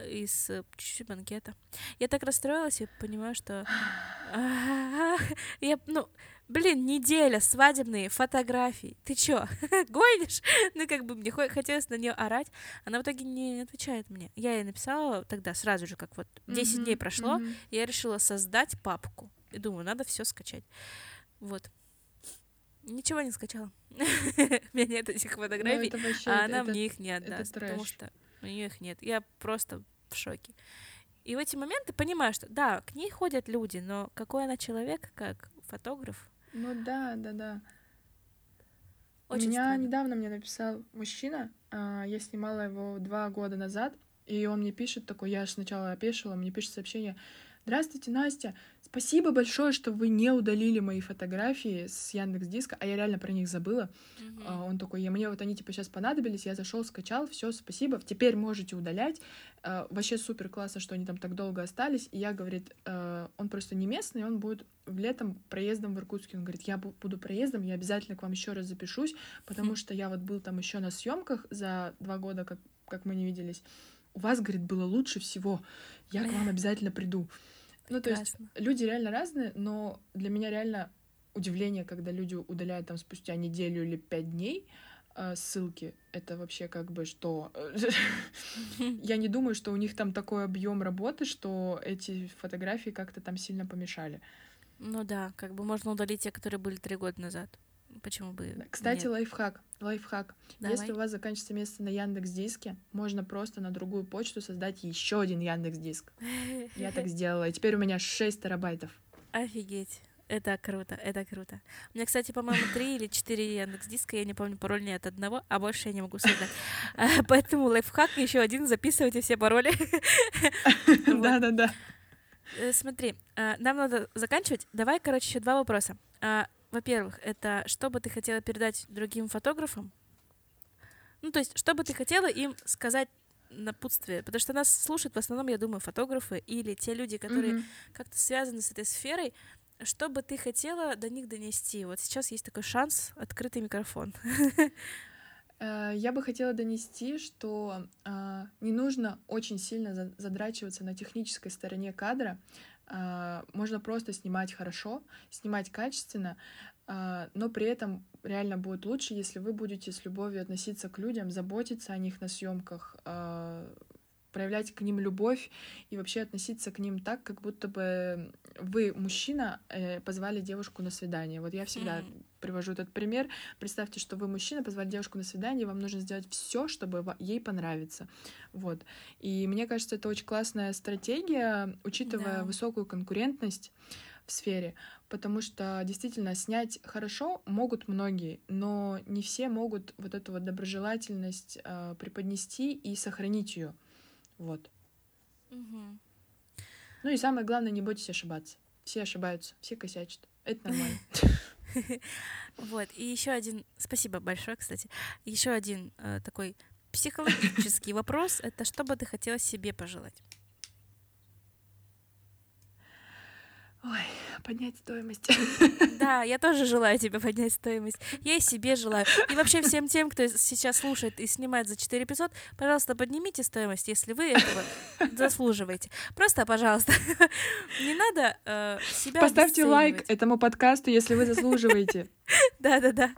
и э, чуть-чуть банкета. Я так расстроилась, я понимаю, что... Я, ну, блин, неделя свадебные фотографии. Ты чё, гонишь? Ну, как бы мне хо- хотелось на нее орать. Она в итоге не отвечает мне. Я ей написала тогда сразу же, как вот 10 Мгм, дней прошло, мгм. я решила создать папку. И думаю, надо все скачать. Вот. Ничего не скачала. У меня нет этих Ну, фотографий, это вообще, а она это- мне их не отдаст, потому что у нее их нет. Я просто в шоке. И в эти моменты понимаю, что да, к ней ходят люди, но какой она человек, как фотограф, Ну да, да, да. очень У меня странно. недавно мне написал мужчина, а, я снимала его два года назад, и он мне пишет такой, я аж сначала опешила, мне пишет сообщение, Здравствуйте, Настя. Спасибо большое, что вы не удалили мои фотографии с Яндекс Диска, а я реально про них забыла. А, Он такой, я мне вот они типа сейчас понадобились, я зашел, скачал, все, спасибо, теперь можете удалять. А, Вообще супер классно, что они там так долго остались. И я, говорит, э, он просто не местный, он будет летом проездом в Иркутске. Он говорит, я бу- буду проездом, я обязательно к вам еще раз запишусь, потому Хм. что я вот был там еще на съемках за два года, как, как мы не виделись. У вас, говорит, было лучше всего. Я к вам обязательно приду. Ну, то есть Прекрасно. люди реально разные, но для меня реально удивление, когда люди удаляют там спустя неделю или пять дней э, ссылки. Это вообще как бы что? Я не думаю, что у них там такой объем работы, что эти фотографии как-то там сильно помешали. Ну да, как бы можно удалить те, которые были три года назад. Почему бы Кстати, лайфхак. Лайфхак. Давай. Если у вас заканчивается место на Яндекс Диске, можно просто на другую почту создать еще один Яндекс Диск. Я так сделала, и теперь у меня 6 терабайтов. Офигеть. Это круто, это круто. У меня, кстати, по-моему, три или четыре Яндекс диска, я не помню пароль ни от одного, а больше я не могу создать. А, Поэтому лайфхак еще один, записывайте все пароли. Да-да-да. Э, Смотри, а, нам надо заканчивать. Давай, короче, еще два вопроса. Во-первых, это что бы ты хотела передать другим фотографам? Ну, то есть, что бы ты хотела им сказать напутствие? Потому что нас слушают в основном, я думаю, фотографы или те люди, которые Мгм. как-то связаны с этой сферой. Что бы ты хотела до них донести? Вот сейчас есть такой шанс, открытый микрофон. Э, Я бы хотела донести, что а, не нужно очень сильно за- задрачиваться на технической стороне кадра. А, Можно просто снимать хорошо, снимать качественно, а, но при этом реально будет лучше, если вы будете с любовью относиться к людям, заботиться о них на съемках, а, проявлять к ним любовь и вообще относиться к ним так, как будто бы вы, мужчина, э, позвали девушку на свидание. Вот я всегда mm-hmm. Привожу этот пример. Представьте, что вы, мужчина, позвали девушку на свидание, и вам нужно сделать все, чтобы ей понравиться. Вот. И мне кажется, это очень классная стратегия, учитывая yeah. высокую конкурентность в сфере, потому что действительно снять хорошо могут многие, но не все могут вот эту вот доброжелательность э, преподнести и сохранить ее. Вот. Угу. Ну и самое главное, не бойтесь ошибаться. Все ошибаются, все косячат. Это нормально. Вот, и еще один, спасибо большое, кстати, еще один э, такой психологический вопрос, это что бы ты хотела себе пожелать? Ой, поднять стоимость. Да, я тоже желаю тебе поднять стоимость. Я и себе желаю. И вообще всем тем, кто сейчас слушает и снимает за 4 500, пожалуйста, поднимите стоимость, если вы этого заслуживаете. Просто, пожалуйста, не надо э, себя Поставьте лайк этому подкасту, если вы заслуживаете. Да-да-да.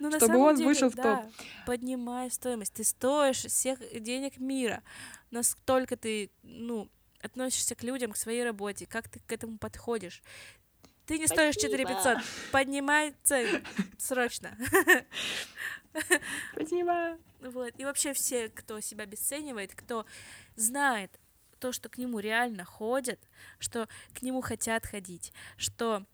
Ну, Чтобы он деле, вышел в топ. Поднимай стоимость. Ты стоишь всех денег мира. Настолько ты, ну, относишься к людям, к своей работе, как ты к этому подходишь. Ты не Спасибо. стоишь 4 500. Поднимай цену. Срочно. Спасибо. Вот. И вообще все, кто себя обесценивает, кто знает то, что к нему реально ходят, что к нему хотят ходить, что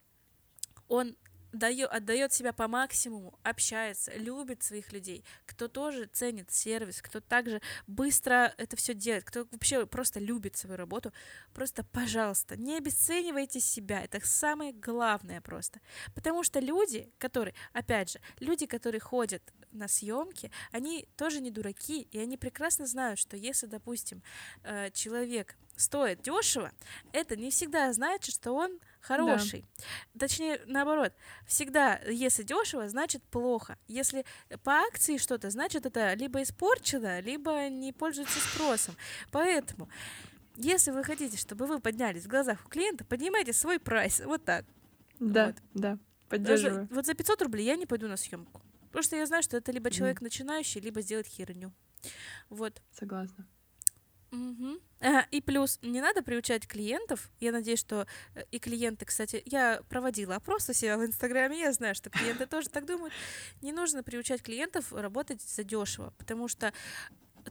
он дает, отдает себя по максимуму, общается, любит своих людей, кто тоже ценит сервис, кто также быстро это все делает, кто вообще просто любит свою работу, просто, пожалуйста, не обесценивайте себя, это самое главное просто. Потому что люди, которые, опять же, люди, которые ходят на съемки, они тоже не дураки, и они прекрасно знают, что если, допустим, э, человек стоит дешево, это не всегда значит, что он хороший. Да. Точнее, наоборот, всегда, если дешево, значит плохо. Если по акции что-то, значит это либо испорчено, либо не пользуется спросом. Поэтому, если вы хотите, чтобы вы поднялись в глазах у клиента, поднимайте свой прайс. Вот так. Да, вот. да, поддерживаю. Даже, вот за 500 рублей я не пойду на съемку. Потому что я знаю, что это либо человек начинающий, либо сделает херню. Вот. Согласна. Угу. А, и плюс не надо приучать клиентов. Я надеюсь, что э, и клиенты, кстати, я проводила опрос у себя в Инстаграме, я знаю, что клиенты тоже так думают. Не нужно приучать клиентов работать задешево, потому что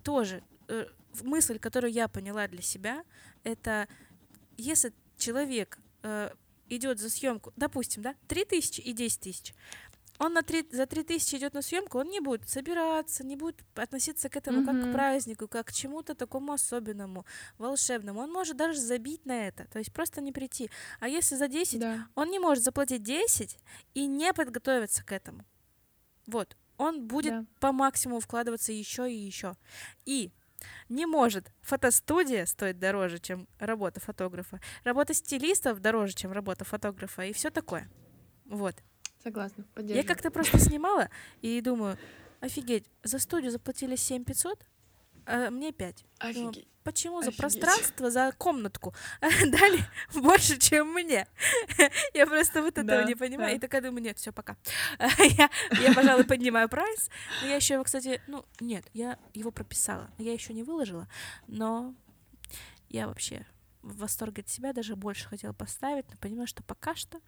тоже э, мысль, которую я поняла для себя, это если человек э, идет за съемку, допустим, да, 3 тысячи и 10 тысяч, он на 3, за 3000 идет на съемку, он не будет собираться, не будет относиться к этому mm-hmm. как к празднику, как к чему-то такому особенному, волшебному. Он может даже забить на это, то есть просто не прийти. А если за 10, да. он не может заплатить 10 и не подготовиться к этому. Вот, он будет да. по максимуму вкладываться еще и еще. И не может. Фотостудия стоит дороже, чем работа фотографа. Работа стилистов дороже, чем работа фотографа. И все такое. Вот. Согласна, Я как-то просто снимала и думаю, офигеть, за студию заплатили 7 500, а мне 5. Офигеть. Почему Офигеть. за пространство, за комнатку дали больше, чем мне? я просто вот этого да, не понимаю. Да. И такая думаю, нет, все, пока. я, я, пожалуй, поднимаю прайс. Но я еще его, кстати, ну, нет, я его прописала. Я еще не выложила, но я вообще в восторге от себя, даже больше хотела поставить, но понимаю, что пока что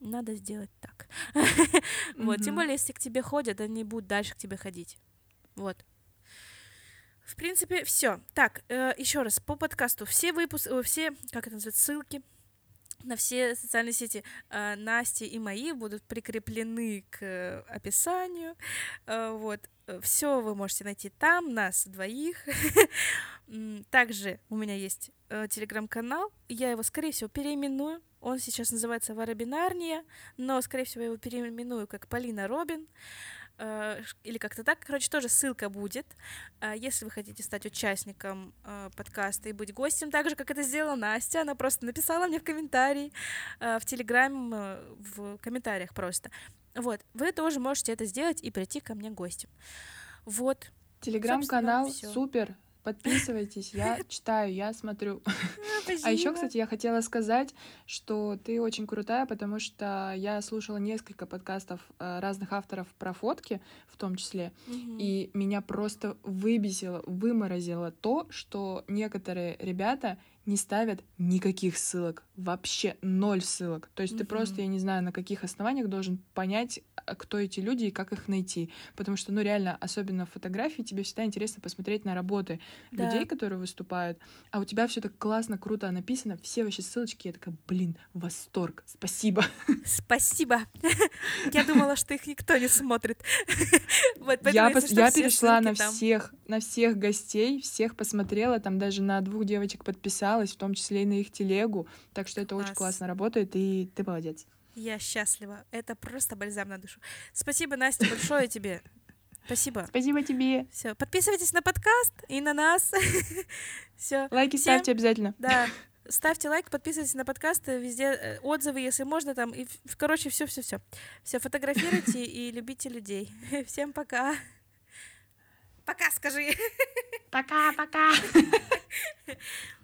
надо сделать так. Вот, тем более, если к тебе ходят, они будут дальше к тебе ходить. Вот. В принципе, все. Так, э, еще раз по подкасту. Все выпуски, э, все, как это называется, ссылки на все социальные сети э, Насти и мои будут прикреплены к э, описанию. Э, вот. Все вы можете найти там, нас двоих. Также у меня есть э, телеграм-канал. Я его, скорее всего, переименую. Он сейчас называется Варабинарния, но, скорее всего, я его переименую как Полина Робин. Э, или как-то так. Короче, тоже ссылка будет. Э, если вы хотите стать участником э, подкаста и быть гостем, так же, как это сделала Настя, она просто написала мне в комментарии, в Телеграм, в комментариях просто. Вот, вы тоже можете это сделать и прийти ко мне гостем. Вот. Телеграм-канал супер, Подписывайтесь, я читаю, я смотрю. А еще, кстати, я хотела сказать, что ты очень крутая, потому что я слушала несколько подкастов э, разных авторов про фотки, в том числе, и меня просто выбесило, выморозило то, что некоторые ребята не ставят никаких ссылок, вообще ноль ссылок. То есть mm-hmm. ты просто, я не знаю, на каких основаниях должен понять, а, кто эти люди и как их найти. Потому что, ну, реально, особенно в фотографии, тебе всегда интересно посмотреть на работы да. людей, которые выступают. А у тебя все так классно, круто написано, все вообще ссылочки. Я такая, блин, восторг, спасибо. Спасибо. Я думала, что их никто не смотрит. Я перешла на всех, на всех гостей, всех посмотрела, там даже на двух девочек подписала подписалась, в том числе и на их телегу. Так что это Класс. очень классно работает, и ты молодец. Я счастлива. Это просто бальзам на душу. Спасибо, Настя, большое тебе. Спасибо. Спасибо тебе. Все, подписывайтесь на подкаст и на нас. Все. Лайки Всем... ставьте обязательно. Да. Ставьте лайк, подписывайтесь на подкаст, везде э, отзывы, если можно, там, и, короче, все, все, все. Все, фотографируйте и любите людей. Всем пока. Пока, скажи. Пока, пока.